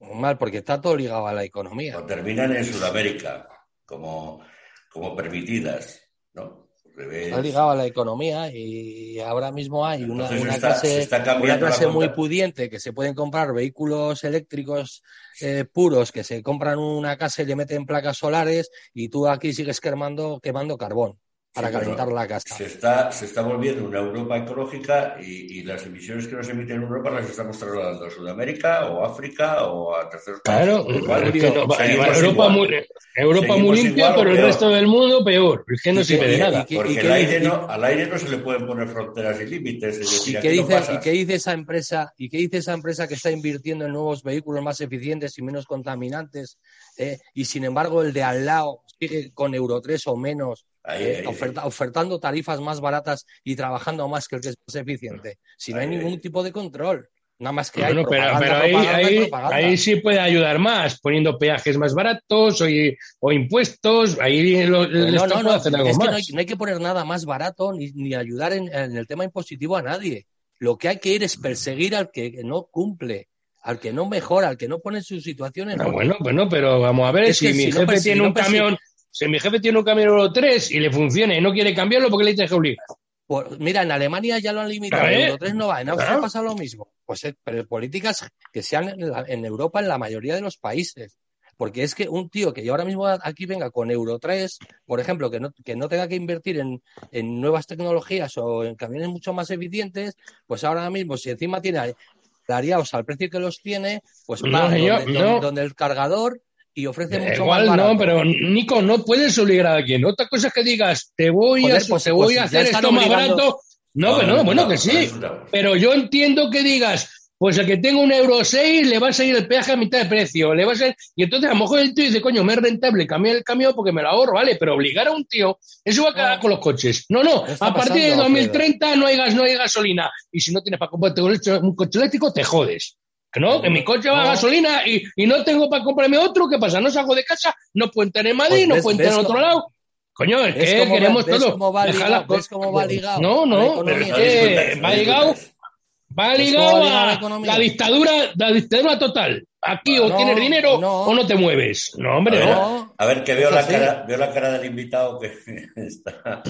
Mal, porque está todo ligado a la economía. O terminan en Sudamérica como, como permitidas, ¿no? Está ligado a la economía y ahora mismo hay una, clase, muy pudiente que se pueden comprar vehículos eléctricos eh, puros que se compran una casa y le meten placas solares y tú aquí sigues quemando, quemando carbón para calentar la casa. Se está, se está volviendo una Europa ecológica y, las emisiones que nos emiten en Europa las estamos trasladando a Sudamérica o África o a terceros países. Claro, Europa, muy, Europa muy limpia, pero el resto del mundo peor. Es que no sirve de nada. Porque el aire no, al aire no se le pueden poner fronteras y límites. ¿Y, qué dice, ¿Y qué dice esa empresa? ¿Y qué dice esa empresa que está invirtiendo en nuevos vehículos más eficientes y menos contaminantes? Eh, y sin embargo el de al lado sigue con Euro 3 o menos eh, ofertando tarifas más baratas y trabajando más que el que es más eficiente, si no hay ningún tipo de control. Nada más que hay pero, ahí, ahí, sí puede ayudar más, poniendo peajes más baratos o, impuestos, ahí lo, no, no, no, hacer algo es que no hay, que poner nada más barato ni, ayudar en, el tema impositivo a nadie. Lo que hay que ir es perseguir al que no cumple, al que no mejora, al que no pone sus situaciones. No, bueno, bueno, pero vamos a ver, si mi jefe tiene un camión si mi jefe tiene un camión Euro 3 y le funciona y no quiere cambiarlo, ¿por qué le tienes que obligar? Pues, mira, en Alemania ya lo han limitado, el Euro 3 no va, en Austria pasa lo mismo. Pues eh, pero políticas que sean en, Europa en la mayoría de los países. Porque es que un tío que yo ahora mismo aquí venga con Euro 3, por ejemplo, que no, que no tenga que invertir en, nuevas tecnologías o en camiones mucho más eficientes, pues ahora mismo, si encima tiene aliados al precio que los tiene, pues va donde, el cargador y ofrece mucho Igual no, pero Nico, no puedes obligar a alguien. Otra cosa es que digas, te voy a, pues, te voy a pues hacer esto más barato. No, no, bueno, que sí. Pero yo entiendo que digas, pues el que tenga un euro 6 le va a salir el peaje a mitad de precio. Le va a ser... Y entonces a lo mejor el tío dice, coño, me es rentable cambiar el camión porque me lo ahorro, ¿vale? Pero obligar a un tío, eso va a quedar con los coches. No, no, a partir de 2030 no hay gas, no hay gasolina. Y si no tienes para comprarte un coche eléctrico, te jodes. No, que mi coche va a gasolina y, no tengo para comprarme otro, ¿qué pasa? No salgo de casa, no puedo entrar en Madrid, pues no puedo entrar en otro lado. Coño, es que queremos todo. Cómo va ligado, ¿Ves cómo va ligado? No, no, pero es que va ligado, va ligado a la dictadura, la dictadura total. Aquí o tienes dinero o no te mueves. No, hombre, no. A ver, que veo la, cara, veo la cara del invitado que está.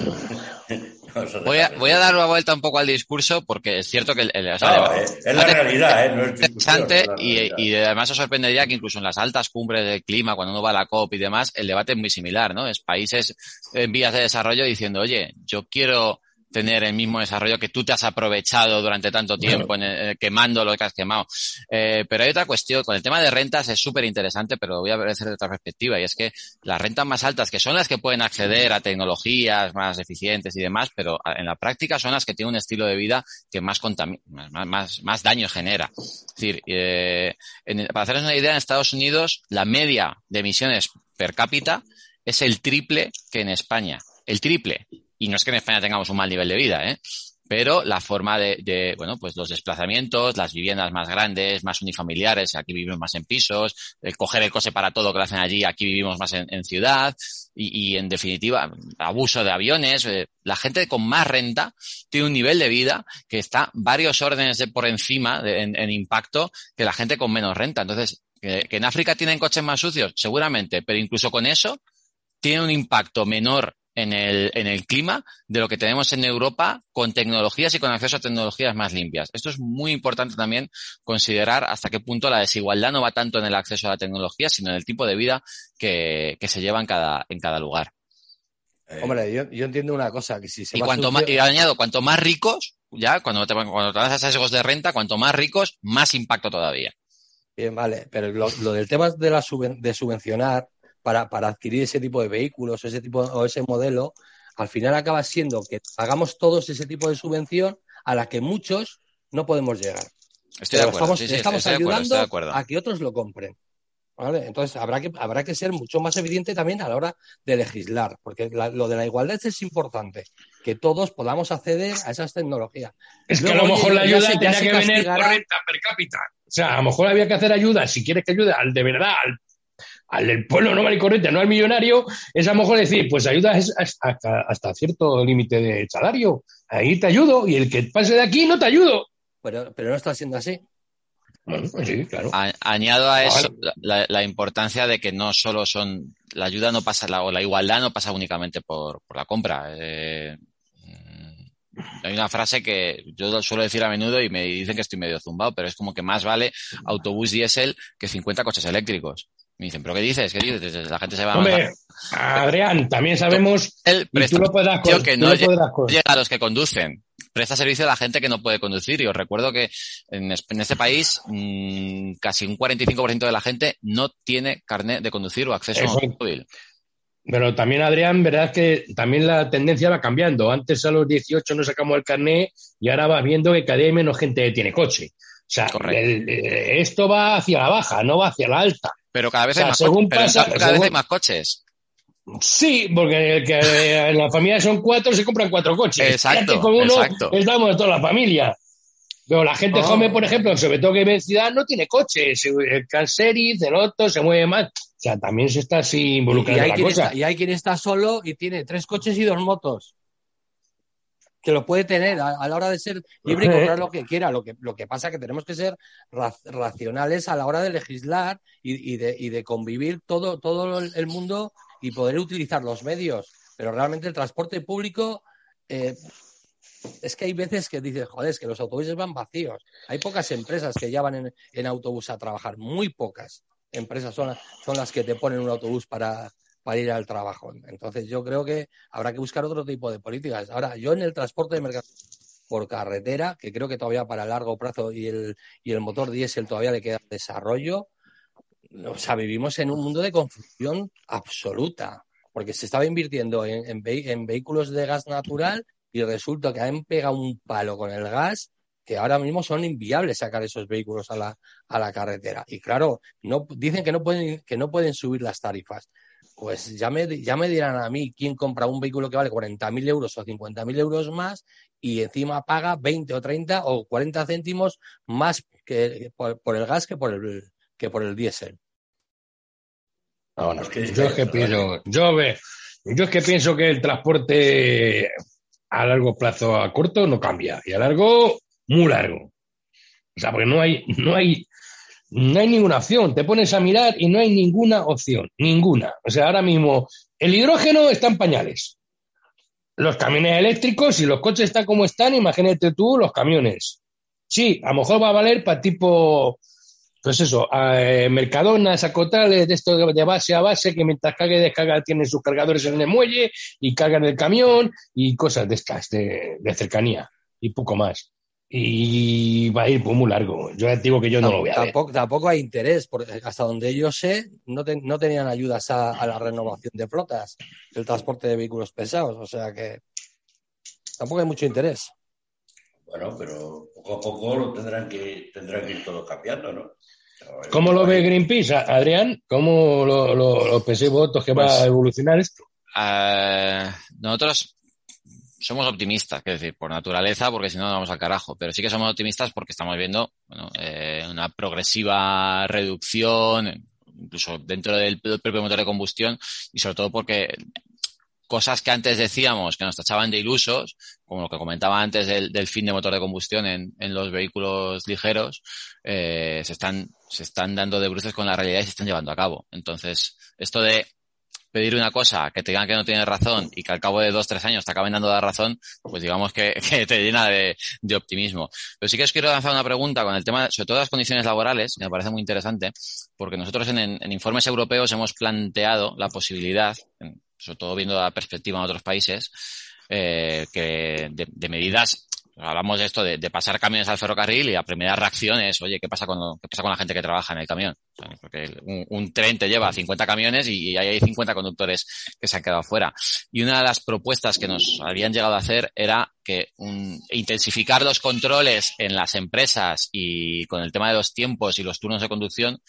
Voy, a, voy a dar una vuelta un poco al discurso porque es cierto que el, es, la realidad, ¿eh? No es interesante y, y, además os sorprendería que incluso en las altas cumbres del clima, cuando uno va a la COP y demás, el debate es muy similar, ¿no? Es países en vías de desarrollo diciendo, oye, yo quiero tener el mismo desarrollo que tú te has aprovechado durante tanto tiempo en eh, quemando lo que has quemado. Eh, pero hay otra cuestión, con el tema de rentas es súper interesante, pero lo voy a ver desde otra perspectiva, y es que las rentas más altas, que son las que pueden acceder a tecnologías más eficientes y demás, pero en la práctica son las que tienen un estilo de vida que más, más, más, daño genera. Es decir, eh, para hacerles una idea, en Estados Unidos la media de emisiones per cápita es el triple que en España. El triple. Y no es que en España tengamos un mal nivel de vida, ¿eh? pero la forma de, bueno, pues los desplazamientos, las viviendas más grandes, más unifamiliares, aquí vivimos más en pisos, el coger el coche para todo que lo hacen allí, aquí vivimos más en, ciudad, y, en definitiva, abuso de aviones, eh, la gente con más renta tiene un nivel de vida que está varios órdenes de por encima en, impacto que la gente con menos renta. Entonces, que en África tienen coches más sucios, seguramente, pero incluso con eso tiene un impacto menor en el, en el clima de lo que tenemos en Europa con tecnologías y con acceso a tecnologías más limpias. Esto es muy importante también considerar hasta qué punto la desigualdad no va tanto en el acceso a la tecnología, sino en el tipo de vida que, que se lleva en cada, en cada lugar. Eh, Hombre, yo, yo, entiendo una cosa, que si se y cuanto más, y añado, cuanto más ricos, ya, cuando te, cuando te das a sesgos de renta, cuanto más ricos, más impacto todavía. Bien, vale, pero lo, lo del tema de, la de subvencionar, para, para adquirir ese tipo de vehículos ese tipo o ese modelo, al final acaba siendo que hagamos todos ese tipo de subvención a la que muchos no podemos llegar. Estoy de acuerdo. Estamos, ayudando a que otros lo compren. ¿Vale? Entonces habrá que, habrá que ser mucho más evidente también a la hora de legislar, porque lo de la igualdad es importante, que todos podamos acceder a esas tecnologías. Es que a lo mejor la ayuda tenía que venir por renta per cápita. O sea, a lo mejor había que hacer ayuda, si quieres que ayude al de verdad, al al del pueblo normal y corriente, no al millonario, es a lo mejor decir, pues ayudas hasta, hasta cierto límite de salario. Ahí te ayudo y el que pase de aquí no te ayudo. Pero, pero no está siendo así. Bueno, pues sí, claro. añado a eso la, importancia de que no solo son, la ayuda no pasa, la, o la igualdad no pasa únicamente por, por la compra. Eh, hay una frase que yo suelo decir a menudo y me dicen que estoy medio zumbado, pero es como que más vale autobús diésel que 50 coches eléctricos. Me dicen, ¿pero qué dices? ¿Qué dices? La gente se va Hombre, a... Adrián, también sabemos el y tú lo puedes que no llega a los que conducen. Presta servicio a la gente que no puede conducir. Y os recuerdo que en, este país mmm, casi un 45% de la gente no tiene carnet de conducir o acceso a un móvil. Pero también, Adrián, verdad que también la tendencia va cambiando. Antes a los 18 no sacamos el carnet y ahora vas viendo que cada vez menos gente tiene coche. O sea, eh, esto va hacia la baja, no va hacia la alta. Pero cada vez, hay, más cada vez hay más coches. Sí, porque en la familia son cuatro, se compran cuatro coches. Exacto. Con uno estamos toda la familia. Pero la gente oh. joven, por ejemplo, sobre todo que vive en ciudad, no tiene coches. El Calseris, el Otto, se mueve más. O sea, también se está así involucrando y la cosa. y hay quien está solo y tiene tres coches y dos motos que lo puede tener a, la hora de ser libre y comprar lo que quiera. Lo que, lo que pasa es que tenemos que ser racionales a la hora de legislar y, de, convivir todo, todo el mundo y poder utilizar los medios. Pero realmente el transporte público eh, es que hay veces que dices, joder, es que los autobuses van vacíos. Hay pocas empresas que ya van en, autobús a trabajar, muy pocas empresas son, son las que te ponen un autobús para, para ir al trabajo. Entonces yo creo que habrá que buscar otro tipo de políticas. Ahora, yo en el transporte de mercancías por carretera, que creo que todavía para largo plazo y el, y el motor diésel todavía le queda desarrollo, o sea, vivimos en un mundo de confusión absoluta, porque se estaba invirtiendo en, en, vehículos de gas natural y resulta que han pegado un palo con el gas que ahora mismo son inviables sacar esos vehículos a la, a la carretera. Y claro, no, dicen que no pueden, que no pueden subir las tarifas pues ya me, ya me dirán a mí quién compra un vehículo que vale 40.000 euros o 50.000 euros más y encima paga 20 o 30 o 40 céntimos más que por, el gas que por el, que por el diésel. yo es que pienso, yo, yo es que pienso que el transporte a largo plazo, a corto, no cambia y a largo, muy largo. O sea, porque no hay, no hay, no hay ninguna opción. Te pones a mirar y no hay ninguna opción, ninguna. O sea, ahora mismo el hidrógeno está en pañales. Los camiones eléctricos y los coches están como están, imagínate tú los camiones. Sí, a lo mejor va a valer para tipo, pues eso, eh, mercadonas, acotales, de esto de base a base, que mientras carga y descarga tienen sus cargadores en el muelle y cargan el camión y cosas de estas, de cercanía y poco más y va a ir muy largo. Yo digo que yo no, lo voy a tampoco, Tampoco hay interés, porque hasta donde yo sé, no, no tenían ayudas a, la renovación de flotas, el transporte de vehículos pesados, o sea que tampoco hay mucho interés. Bueno, pero poco a poco lo tendrán que, tendrán que ir todo cambiando, ¿no? ¿Cómo lo ve Greenpeace, Adrián? ¿Cómo lo, lo, los votos que va pues, a evolucionar esto? Uh, nosotros somos optimistas, es decir, por naturaleza, porque si no, nos vamos al carajo. Pero sí que somos optimistas porque estamos viendo bueno, eh, una progresiva reducción, incluso dentro del propio motor de combustión, y sobre todo porque cosas que antes decíamos que nos tachaban de ilusos, como lo que comentaba antes del, fin de motor de combustión en, los vehículos ligeros, eh, se están se están dando de bruces con la realidad y se están llevando a cabo. Entonces, esto de pedir una cosa, que te digan que no tienes razón y que al cabo de dos, tres años te acaben dando la razón, pues digamos que, te llena de, optimismo. Pero sí que os quiero lanzar una pregunta con el tema, sobre todo las condiciones laborales, que me parece muy interesante, porque nosotros en, informes europeos hemos planteado la posibilidad, sobre todo viendo la perspectiva en otros países, eh, que de, medidas hablamos de esto de, pasar camiones al ferrocarril y la primera reacción es, oye, ¿qué pasa con, qué pasa con la gente que trabaja en el camión? porque un, tren te lleva 50 camiones y, hay 50 conductores que se han quedado fuera. Y una de las propuestas que nos habían llegado a hacer era que intensificar los controles en las empresas y con el tema de los tiempos y los turnos de conducción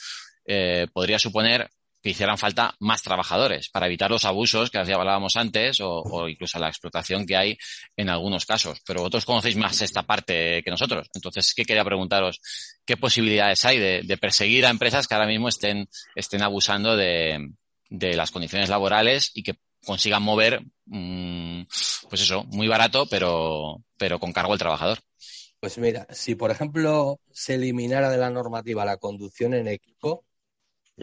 eh, podría suponer que hicieran falta más trabajadores para evitar los abusos que hablábamos antes o, incluso la explotación que hay en algunos casos. Pero vosotros conocéis más esta parte que nosotros. Entonces, ¿qué quería preguntaros? ¿Qué posibilidades hay de, perseguir a empresas que ahora mismo estén, estén abusando de, las condiciones laborales y que consigan mover, mm, pues eso, muy barato, pero, pero con cargo al trabajador? Pues mira, si por ejemplo se eliminara de la normativa la conducción en equipo,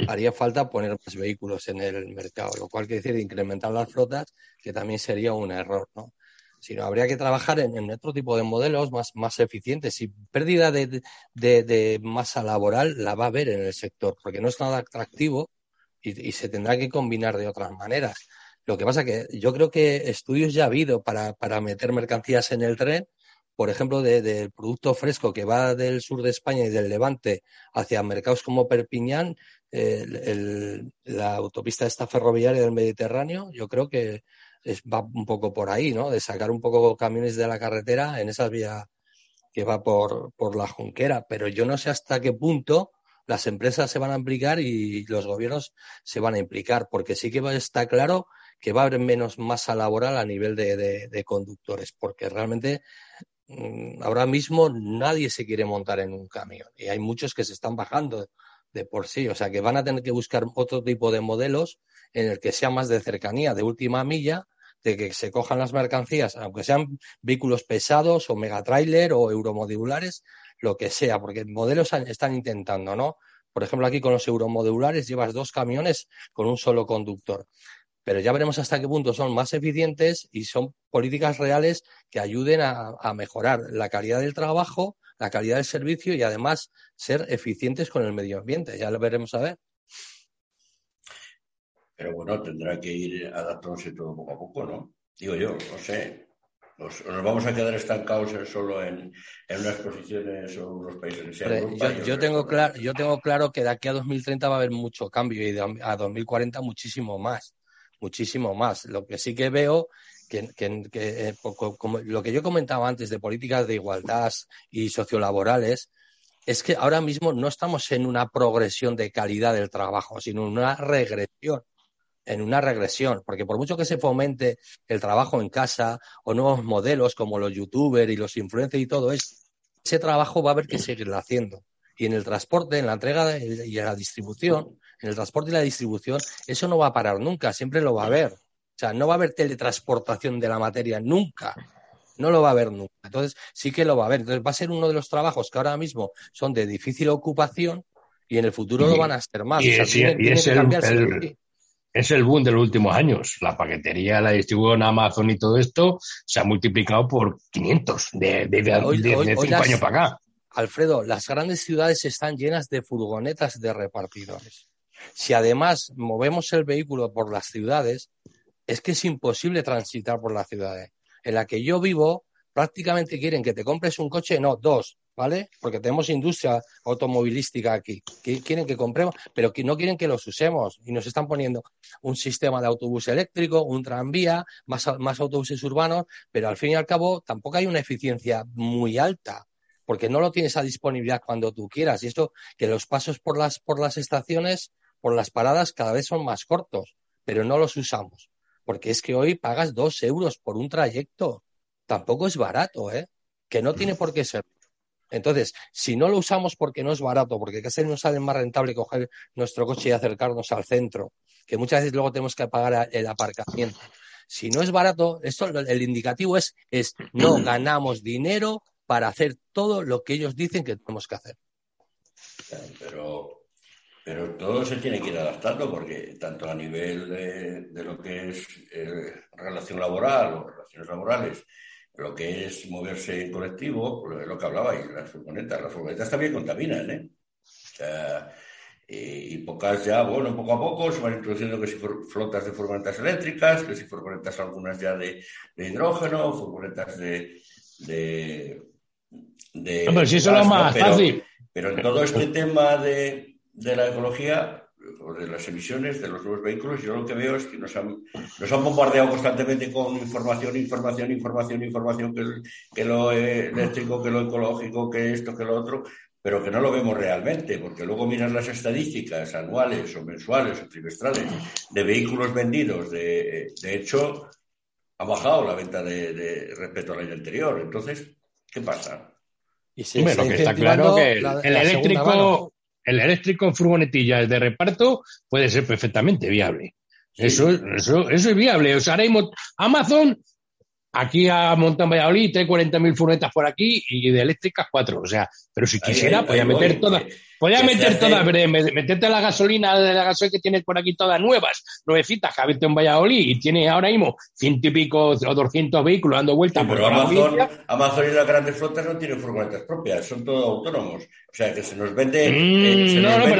haría falta poner más vehículos en el mercado, lo cual quiere decir incrementar las flotas, que también sería un error, ¿no? Sino habría que trabajar en, otro tipo de modelos más, más eficientes. Y pérdida de, de, masa laboral la va a haber en el sector, porque no es nada atractivo y, se tendrá que combinar de otras maneras. Lo que pasa que yo creo que estudios ya ha habido para, para meter mercancías en el tren, por ejemplo, del producto fresco que va del sur de España y del Levante hacia mercados como Perpiñán, la autopista esta ferroviaria del Mediterráneo, yo creo que va un poco por ahí, ¿no? De sacar un poco camiones de la carretera en esa vía que va por, por la Junquera. Pero yo no sé hasta qué punto las empresas se van a implicar y los gobiernos se van a implicar, porque sí que está claro que va a haber menos masa laboral a nivel de conductores, porque realmente mm, ahora mismo nadie se quiere montar en un camión y hay muchos que se están bajando de por sí. O sea que van a tener que buscar otro tipo de modelos en el que sea más de cercanía, de última milla, de que se cojan las mercancías, aunque sean vehículos pesados o megatrailer o euromodulares, lo que sea, porque modelos están intentando, ¿no? Por ejemplo, aquí con los euromodulares llevas dos camiones con un solo conductor. Pero ya veremos hasta qué punto son más eficientes y son políticas reales que ayuden a mejorar la calidad del trabajo la calidad del servicio y además ser eficientes con el medio ambiente. Ya lo veremos a ver. Pero bueno, tendrá que ir adaptándose todo poco a poco, ¿no? Digo yo, no sé. Nos, vamos a quedar estancados solo en, unas posiciones o unos países. yo, yo tengo claro, yo tengo claro que de aquí a 2030 va a haber mucho cambio y a 2040 muchísimo más. Muchísimo más. Lo que sí que veo que, eh, como lo que yo comentaba antes de políticas de igualdad y sociolaborales, es que ahora mismo no estamos en una progresión de calidad del trabajo, sino en una regresión, en una regresión, porque por mucho que se fomente el trabajo en casa o nuevos modelos como los youtubers y los influencers y todo eso, ese trabajo va a haber que seguirlo haciendo. Y en el transporte, en la entrega y en la distribución, en el transporte y la distribución, eso no va a parar nunca, siempre lo va a haber. O sea, no va a haber teletransportación de la materia nunca. No lo va a haber nunca. Entonces, sí que lo va a haber. Entonces, va a ser uno de los trabajos que ahora mismo son de difícil ocupación y en el futuro lo van a ser más. Y, es, el, boom de los últimos años. La paquetería, la distribución Amazon y todo esto se ha multiplicado por 500 de, de, cinco años para acá. Alfredo, las grandes ciudades están llenas de furgonetas de repartidores. Si además movemos el vehículo por las ciudades, es que es imposible transitar por las ciudades. En la que yo vivo, prácticamente quieren que te compres un coche, no, dos, ¿vale? Porque tenemos industria automovilística aquí. Que quieren que compremos, pero que no quieren que los usemos. Y nos están poniendo un sistema de autobús eléctrico, un tranvía, más, más autobuses urbanos, pero al fin y al cabo tampoco hay una eficiencia muy alta porque no lo tienes a disponibilidad cuando tú quieras. Y esto, que los pasos por las, por las estaciones, por las paradas, cada vez son más cortos, pero no los usamos porque es que hoy pagas dos euros por un trayecto. tampoco es barato, ¿eh? Que no tiene por qué ser. Entonces, si no lo usamos porque no es barato, porque casi nos sale más rentable coger nuestro coche y acercarnos al centro, que muchas veces luego tenemos que pagar el aparcamiento. Si no es barato, esto el indicativo es, es no ganamos dinero para hacer todo lo que ellos dicen que tenemos que hacer. Pero, pero todo se tiene que ir adaptando porque tanto a nivel de, lo que es eh, relación laboral o relaciones laborales, lo que es moverse en colectivo, lo, que hablaba, y las furgonetas, las furgonetas también contaminan, ¿eh? y, pocas ya, bueno, poco a poco se van introduciendo que si flotas de furgonetas eléctricas, que si furgonetas algunas ya de, hidrógeno, furgonetas de... de, de si eso es lo más fácil. Pero en todo este tema de, de la ecología, o de las emisiones de los nuevos vehículos, yo lo que veo es que nos han, nos han bombardeado constantemente con información, información, información, información, que, que lo eléctrico, que lo ecológico, que esto, que lo otro, pero que no lo vemos realmente, porque luego miras las estadísticas anuales o mensuales o trimestrales de vehículos vendidos, de, hecho, ha bajado la venta de, respecto al año anterior. Entonces, ¿qué pasa? Y lo que está claro que el eléctrico el eléctrico en furgonetillas de reparto puede ser perfectamente viable. Eso, eso, eso es viable. O sea, ahora Amazon aquí a Montan Valladolid trae 40.000 furgonetas por aquí y de eléctricas cuatro. O sea, pero si quisiera, podía meter todas. Podía meter todas, meterte la gasolina de la gasolina que tienes por aquí todas nuevas, nuevecitas que ha visto en Valladolid y tiene ahora mismo ciento y pico o doscientos vehículos dando vueltas pero Amazon, Amazon y las grandes flotas no tienen furgonetas propias, son todos autónomos. O sea, que se nos vende. Mm, no, no, pero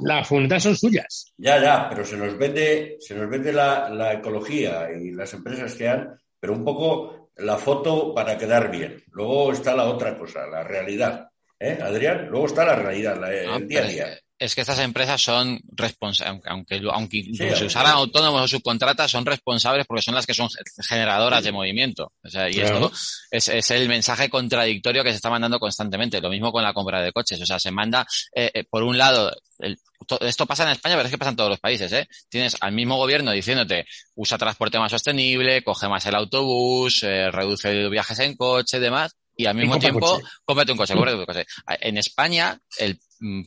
las furgonetas, son suyas. Ya, ya, pero se nos vende, se nos vende la, la ecología y las empresas que han pero un poco la foto para quedar bien. Luego está la otra cosa, la realidad. ¿Eh, Adrián? Luego está la realidad, la, el día a día. Es que estas empresas son responsables, aunque, aunque se usaran autónomos o subcontratas, son responsables porque son las que son generadoras de movimiento. O sea, y esto es, es, el mensaje contradictorio que se está mandando constantemente. Lo mismo con la compra de coches. O sea, se manda, eh, eh, por un lado, el, esto pasa en España, pero es que pasa en todos los países, ¿eh? Tienes al mismo gobierno diciéndote, usa transporte más sostenible, coge más el autobús, eh, reduce viajes en coche, demás, y al mismo tiempo, cómprate un coche, cómprate un coche. En España, el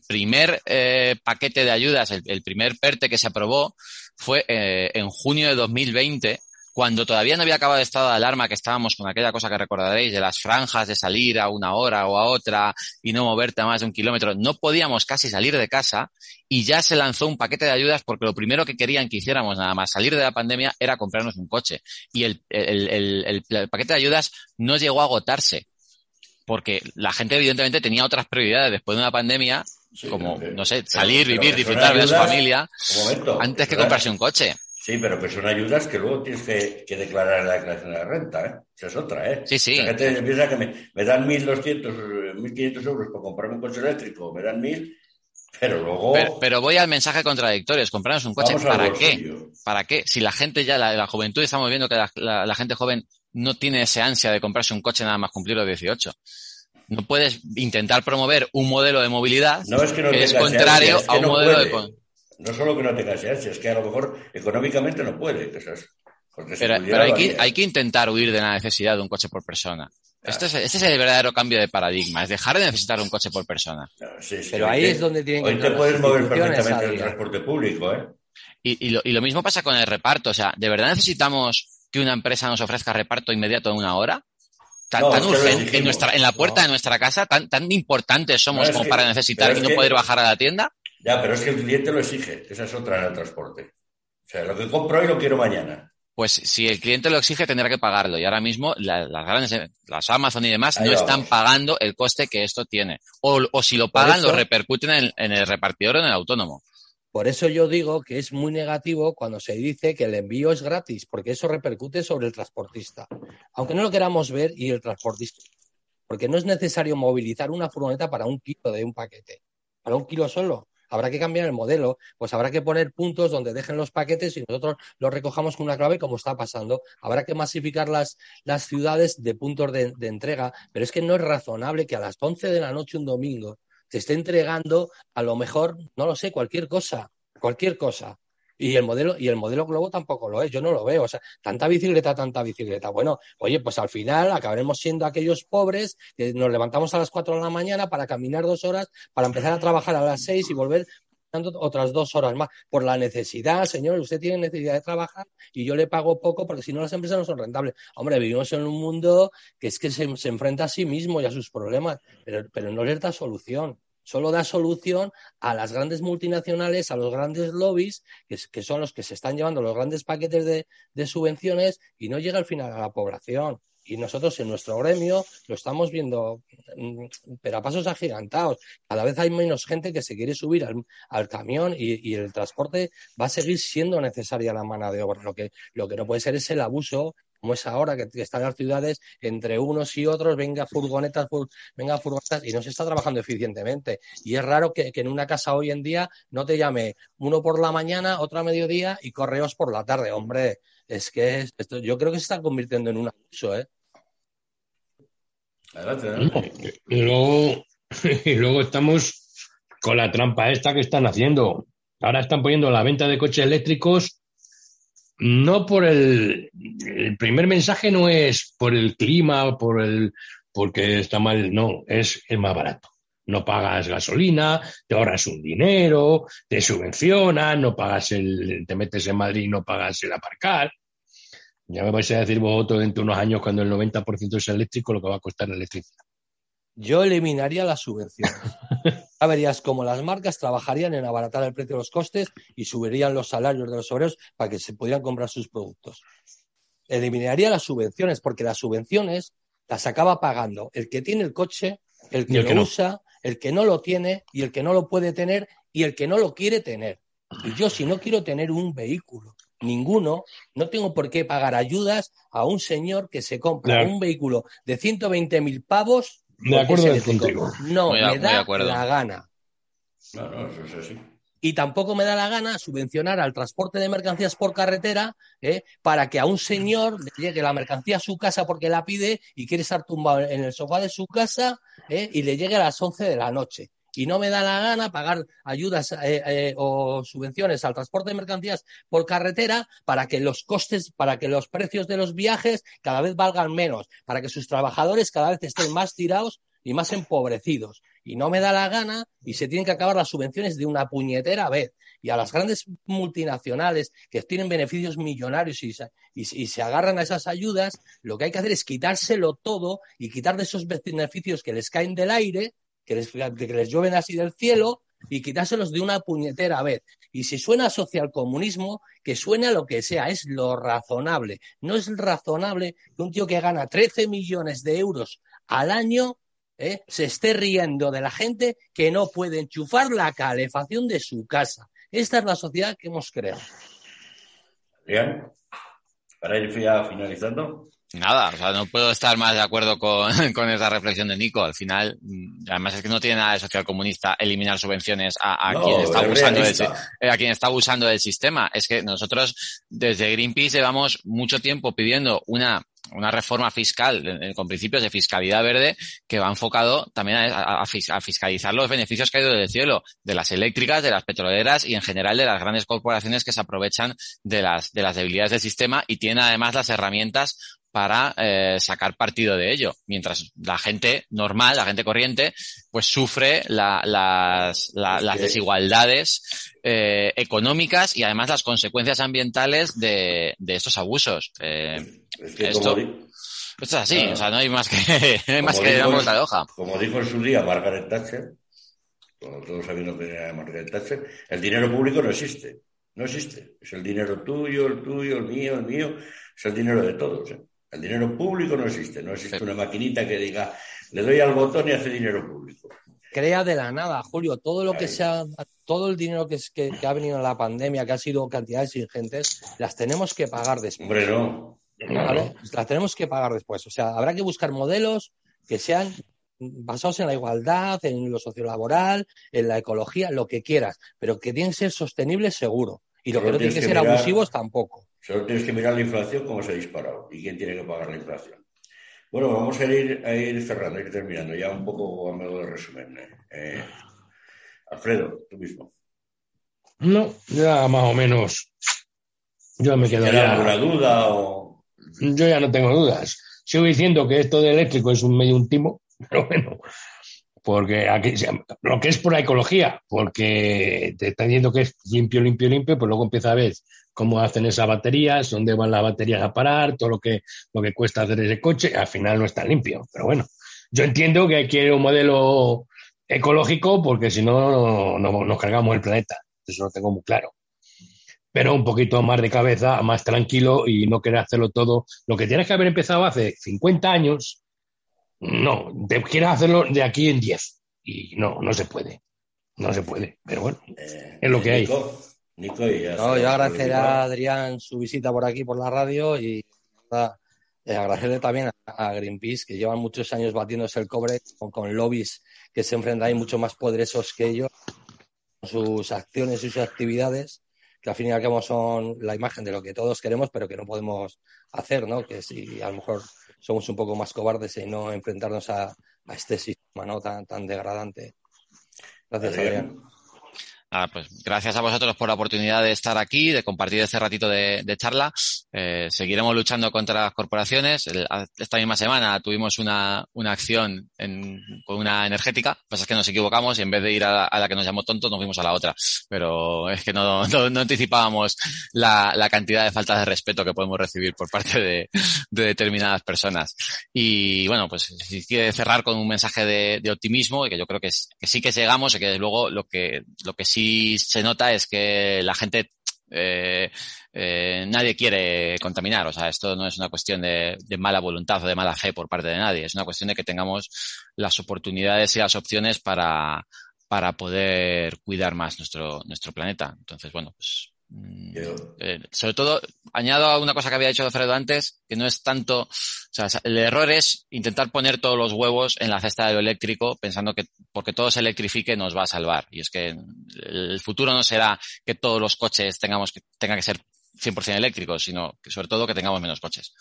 primer eh, paquete de ayudas, el, primer PERTE que se aprobó fue eh, en junio de 2020 cuando todavía no había acabado el estado de alarma, que estábamos con aquella cosa que recordaréis de las franjas de salir a una hora o a otra y no moverte a más de un kilómetro, no podíamos casi salir de casa y ya se lanzó un paquete de ayudas porque lo primero que querían que hiciéramos nada más salir de la pandemia era comprarnos un coche. Y el, el, paquete de ayudas no llegó a agotarse porque la gente evidentemente tenía otras prioridades después de una pandemia como, no sé, salir, vivir, disfrutar de su familia, antes que comprarse un coche. Sí, pero que son ayudas que luego tienes que, declarar en la declaración de la renta, ¿eh? Esa es otra, ¿eh? Sí, sí. La gente piensa que me, me dan 1.200, 1.500 euros por comprarme un coche eléctrico, me dan 1.000, pero luego... Pero, voy al mensaje contradictorio, es comprarnos un coche, ¿para qué? ¿Para qué? Si la gente ya, la, la juventud, estamos viendo que la, gente joven no tiene esa ansia de comprarse un coche nada más cumplir los 18 no puedes intentar promover un modelo de movilidad que, es contrario a un modelo de no solo que no tenga ansias, es que a lo mejor económicamente no puede. pero, hay, que, hay, que, intentar huir de la necesidad de un coche por persona. Este, es, este, es, el verdadero cambio de paradigma, es dejar de necesitar un coche por persona. pero ahí es donde tienen que Hoy te puedes mover perfectamente en el transporte público, ¿eh? Y, y, lo, y lo mismo pasa con el reparto. O sea, ¿de verdad necesitamos que una empresa nos ofrezca reparto inmediato en una hora? Tan, urgente, en, nuestra, en la puerta de nuestra casa, tan, tan importantes somos como para necesitar y no poder bajar a la tienda. Ya, pero es que el cliente lo exige. Esa es otra en el transporte. O sea, lo que compro hoy lo quiero mañana. Pues si el cliente lo exige, tendrá que pagarlo. Y ahora mismo las grandes, las Amazon y demás, no están pagando el coste que esto tiene. O, o si lo pagan, lo repercuten en, en, el repartidor o en el autónomo. Por eso yo digo que es muy negativo cuando se dice que el envío es gratis, porque eso repercute sobre el transportista. Aunque no lo queramos ver y el transportista. Porque no es necesario movilizar una furgoneta para un kilo de un paquete. Para un kilo solo habrá que cambiar el modelo, pues habrá que poner puntos donde dejen los paquetes y nosotros los recojamos con una clave como está pasando. Habrá que masificar las, las ciudades de puntos de, entrega, pero es que no es razonable que a las 11 de la noche un domingo te esté entregando a lo mejor, no lo sé, cualquier cosa, cualquier cosa. Y el modelo, y el modelo globo tampoco lo es, yo no lo veo. O sea, tanta bicicleta, tanta bicicleta. Bueno, oye, pues al final acabaremos siendo aquellos pobres que nos levantamos a las cuatro de la mañana para caminar dos horas, para empezar a trabajar a las seis y volver otras dos horas más por la necesidad, señor, usted tiene necesidad de trabajar y yo le pago poco porque si no las empresas no son rentables. Hombre, vivimos en un mundo que es que se, enfrenta a sí mismo y a sus problemas, pero, pero no les da solución solo da solución a las grandes multinacionales, a los grandes lobbies, que, son los que se están llevando los grandes paquetes de, subvenciones y no llega al final a la población. Y nosotros en nuestro gremio lo estamos viendo, mm, pero a pasos agigantados. Cada vez hay menos gente que se quiere subir al, camión y, el transporte va a seguir siendo necesaria la mano de obra. Lo que, lo que no puede ser es el abuso como es ahora, que, están las ciudades entre unos y otros, venga furgonetas, venga furgonetas, y no se está trabajando eficientemente. Y es raro que, en una casa hoy en día no te llame uno por la mañana, otro a mediodía y correos por la tarde. Hombre, es que esto, yo creo que se está convirtiendo en un abuso, ¿eh? Y luego, y luego estamos con la trampa esta que están haciendo. Ahora están poniendo la venta de coches eléctricos no por el, el primer mensaje no es por el clima, por el, porque está mal, no, es el más barato. No pagas gasolina, te ahorras un dinero, te subvencionan, no pagas el, te metes en Madrid y no pagas el aparcar. Ya me vais a decir vosotros dentro de unos años cuando el 90% es eléctrico lo que va a costar la electricidad. Yo eliminaría las subvenciones. Ya verías cómo las marcas trabajarían en abaratar el precio de los costes y subirían los salarios de los obreros para que se pudieran comprar sus productos. Eliminaría las subvenciones, porque las subvenciones las acaba pagando el que tiene el coche, el que, lo usa, el que no lo tiene y el que no lo puede tener y el que no lo quiere tener. Y yo, si no quiero tener un vehículo, ninguno, no tengo por qué pagar ayudas a un señor que se compra un vehículo de 120.000 pavos de acuerdo contigo. No, me da la gana. Y tampoco me da la gana subvencionar al transporte de mercancías por carretera ¿eh? para que a un señor le llegue la mercancía a su casa porque la pide y quiere estar tumbado en el sofá de su casa ¿eh? y le llegue a las 11 de la noche y no me da la gana pagar ayudas eh, eh, o subvenciones al transporte de mercancías por carretera para que los costes, para que los precios de los viajes cada vez valgan menos, para que sus trabajadores cada vez estén más tirados y más empobrecidos. Y no me da la gana y se tienen que acabar las subvenciones de una puñetera vez. Y a las grandes multinacionales que tienen beneficios millonarios y y se agarran a esas ayudas, lo que hay que hacer es quitárselo todo y quitar de esos beneficios que les caen del aire que les, que les llueven así del cielo y quitárselos de una puñetera vez. Y si suena socialcomunismo, que suene a lo que sea, es lo razonable. No es razonable que un tío que gana 13 millones de euros al año ¿eh? se esté riendo de la gente que no puede enchufar la calefacción de su casa. Esta es la sociedad que hemos creado. Bien, para ir finalizando. Nada, o sea, no puedo estar más de acuerdo con, con esa reflexión de Nico. Al final, mm, además es que no tiene nada de social comunista eliminar subvenciones a, quien está abusando del, eh, a quien está abusando del sistema. Es que nosotros desde Greenpeace llevamos mucho tiempo pidiendo una una reforma fiscal con principios de fiscalidad verde que va enfocado también a, a, fiscalizar los beneficios que hay del cielo de las eléctricas, de las petroleras y en general de las grandes corporaciones que se aprovechan de las, de las debilidades del sistema y tienen además las herramientas para eh, sacar partido de ello, mientras la gente normal, la gente corriente, pues sufre la, las, las desigualdades eh, económicas y además las consecuencias ambientales de, de estos abusos. Eh, esto, es así, o sea, no hay más que, no hay más que dijo, la hoja. Como dijo en su día Margaret Thatcher, todos sabiendo que era Margaret Thatcher, el dinero público no existe. No existe. Es el dinero tuyo, el tuyo, el mío, el mío. Es el dinero de todos. ¿eh? El dinero público no existe, no existe una maquinita que diga, le doy al botón y hace dinero público. Crea de la nada, Julio, todo lo que sea, todo el dinero que, que, ha venido en la pandemia, que ha sido cantidades ingentes, las tenemos que pagar después. Hombre, no. Las tenemos que pagar después. O sea, habrá que buscar modelos que sean basados en la igualdad, en lo sociolaboral, en la ecología, lo que quieras, pero que tienen que ser sostenibles seguro. Y lo que no tienen que, ser abusivos tampoco. Solo tienes que mirar la inflación, cómo se ha disparado y quién tiene que pagar la inflación. Bueno, vamos a ir, a ir cerrando, a ir terminando, ya un poco a modo de resumen. Eh, Alfredo, tú mismo. No, ya más o menos. Yo me quedo ya. alguna duda o.? Yo ya no tengo dudas. Sigo diciendo que esto de eléctrico es un medio último, pero bueno, porque aquí, lo que es por la ecología, porque te está diciendo que es limpio, limpio, limpio, pues luego empieza a ver cómo hacen esas baterías, dónde van las baterías a parar, todo lo que, lo que cuesta hacer ese coche, al final no está limpio. Pero bueno, yo entiendo que quiere un modelo ecológico porque si no, no, nos cargamos el planeta. Eso lo tengo muy claro. Pero un poquito más de cabeza, más tranquilo y no querer hacerlo todo. Lo que tienes que haber empezado hace 50 años, no, quieres hacerlo de aquí en 10. Y no, no se puede. No se puede. Pero bueno, eh, es lo que hay. Nico no, yo agradecer a Adrián su visita por aquí, por la radio y eh, agradecerle también a, Greenpeace, que llevan muchos años batiéndose el cobre con, lobbies que se enfrentan ahí mucho más poderosos que ellos, sus acciones y sus actividades, que al fin y al cabo son la imagen de lo que todos queremos, pero que no podemos hacer, ¿no? Que si a lo mejor somos un poco más cobardes y no enfrentarnos a, este sistema ¿no? tan, tan degradante. Gracias, Adrián. Ah, pues gracias a vosotros por la oportunidad de estar aquí, de compartir este ratito de, charla. Eh, seguiremos luchando contra las corporaciones. esta misma semana tuvimos una, una acción con una energética. Lo que pasa es que nos equivocamos y en vez de ir a, la que nos llamó tonto, nos fuimos a la otra. Pero es que no, no, anticipábamos la, la, cantidad de faltas de respeto que podemos recibir por parte de, de determinadas personas. Y bueno, pues si quiere cerrar con un mensaje de, de optimismo y que yo creo que, que sí que llegamos y que luego lo que, lo que sí sí se nota es que la gente eh, eh, nadie quiere contaminar. O sea, esto no es una cuestión de, mala voluntad o de mala fe por parte de nadie. Es una cuestión de que tengamos las oportunidades y las opciones para, para poder cuidar más nuestro, nuestro planeta. Entonces, bueno, pues eh, sobre todo, añado a una cosa que había dicho Alfredo antes, que no es tanto, o sea, el error es intentar poner todos los huevos en la cesta de lo eléctrico pensando que porque todo se electrifique nos va a salvar. Y es que el futuro no será que todos los coches tengamos que, tengan que ser 100% eléctricos, sino que sobre todo que tengamos menos coches.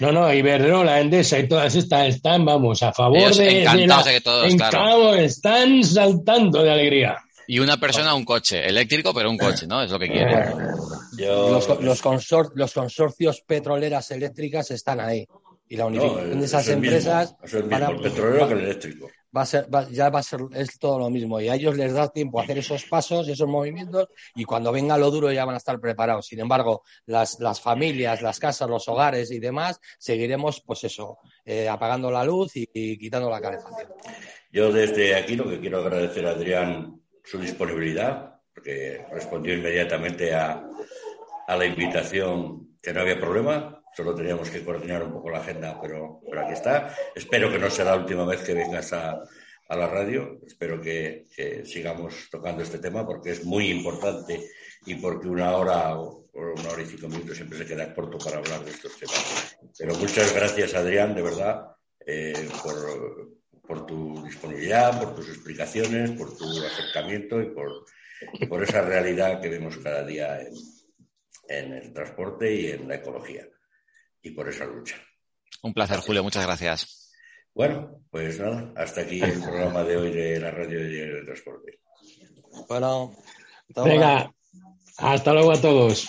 No, no, Iberdrola, Endesa y todas estas están, vamos, a favor de, encantados de, que todos, claro. están saltando de alegría. Y una persona un coche, eléctrico, pero un coche, ¿no? Es lo que quiere. Los, los, los consorcios petroleras eléctricas están ahí. Y la unificación de esas empresas. es el mismo, el petrolero que el eléctrico. Va a ser, ya va a ser, es todo lo mismo. Y a ellos les da tiempo a hacer esos pasos, esos movimientos, y cuando venga lo duro ya van a estar preparados. Sin embargo, las, las familias, las casas, los hogares y demás, seguiremos, pues eso, eh, apagando la luz y, y quitando la calefacción. Yo desde aquí lo que quiero agradecer a Adrián su disponibilidad, porque respondió inmediatamente a, a, la invitación que no había problema, solo teníamos que coordinar un poco la agenda, pero, pero aquí está. Espero que no sea la última vez que vengas a, a la radio, espero que, sigamos tocando este tema porque es muy importante y porque una hora o una hora y cinco minutos siempre se queda corto para hablar de estos temas. Pero muchas gracias, Adrián, de verdad, eh, por, por tu disponibilidad, por tus explicaciones, por tu acercamiento y por, por esa realidad que vemos cada día en, en el transporte y en la ecología y por esa lucha. Un placer, Julio, muchas gracias. Bueno, pues nada, hasta aquí el programa de hoy de la radio de transporte. Bueno, venga, hasta luego a todos.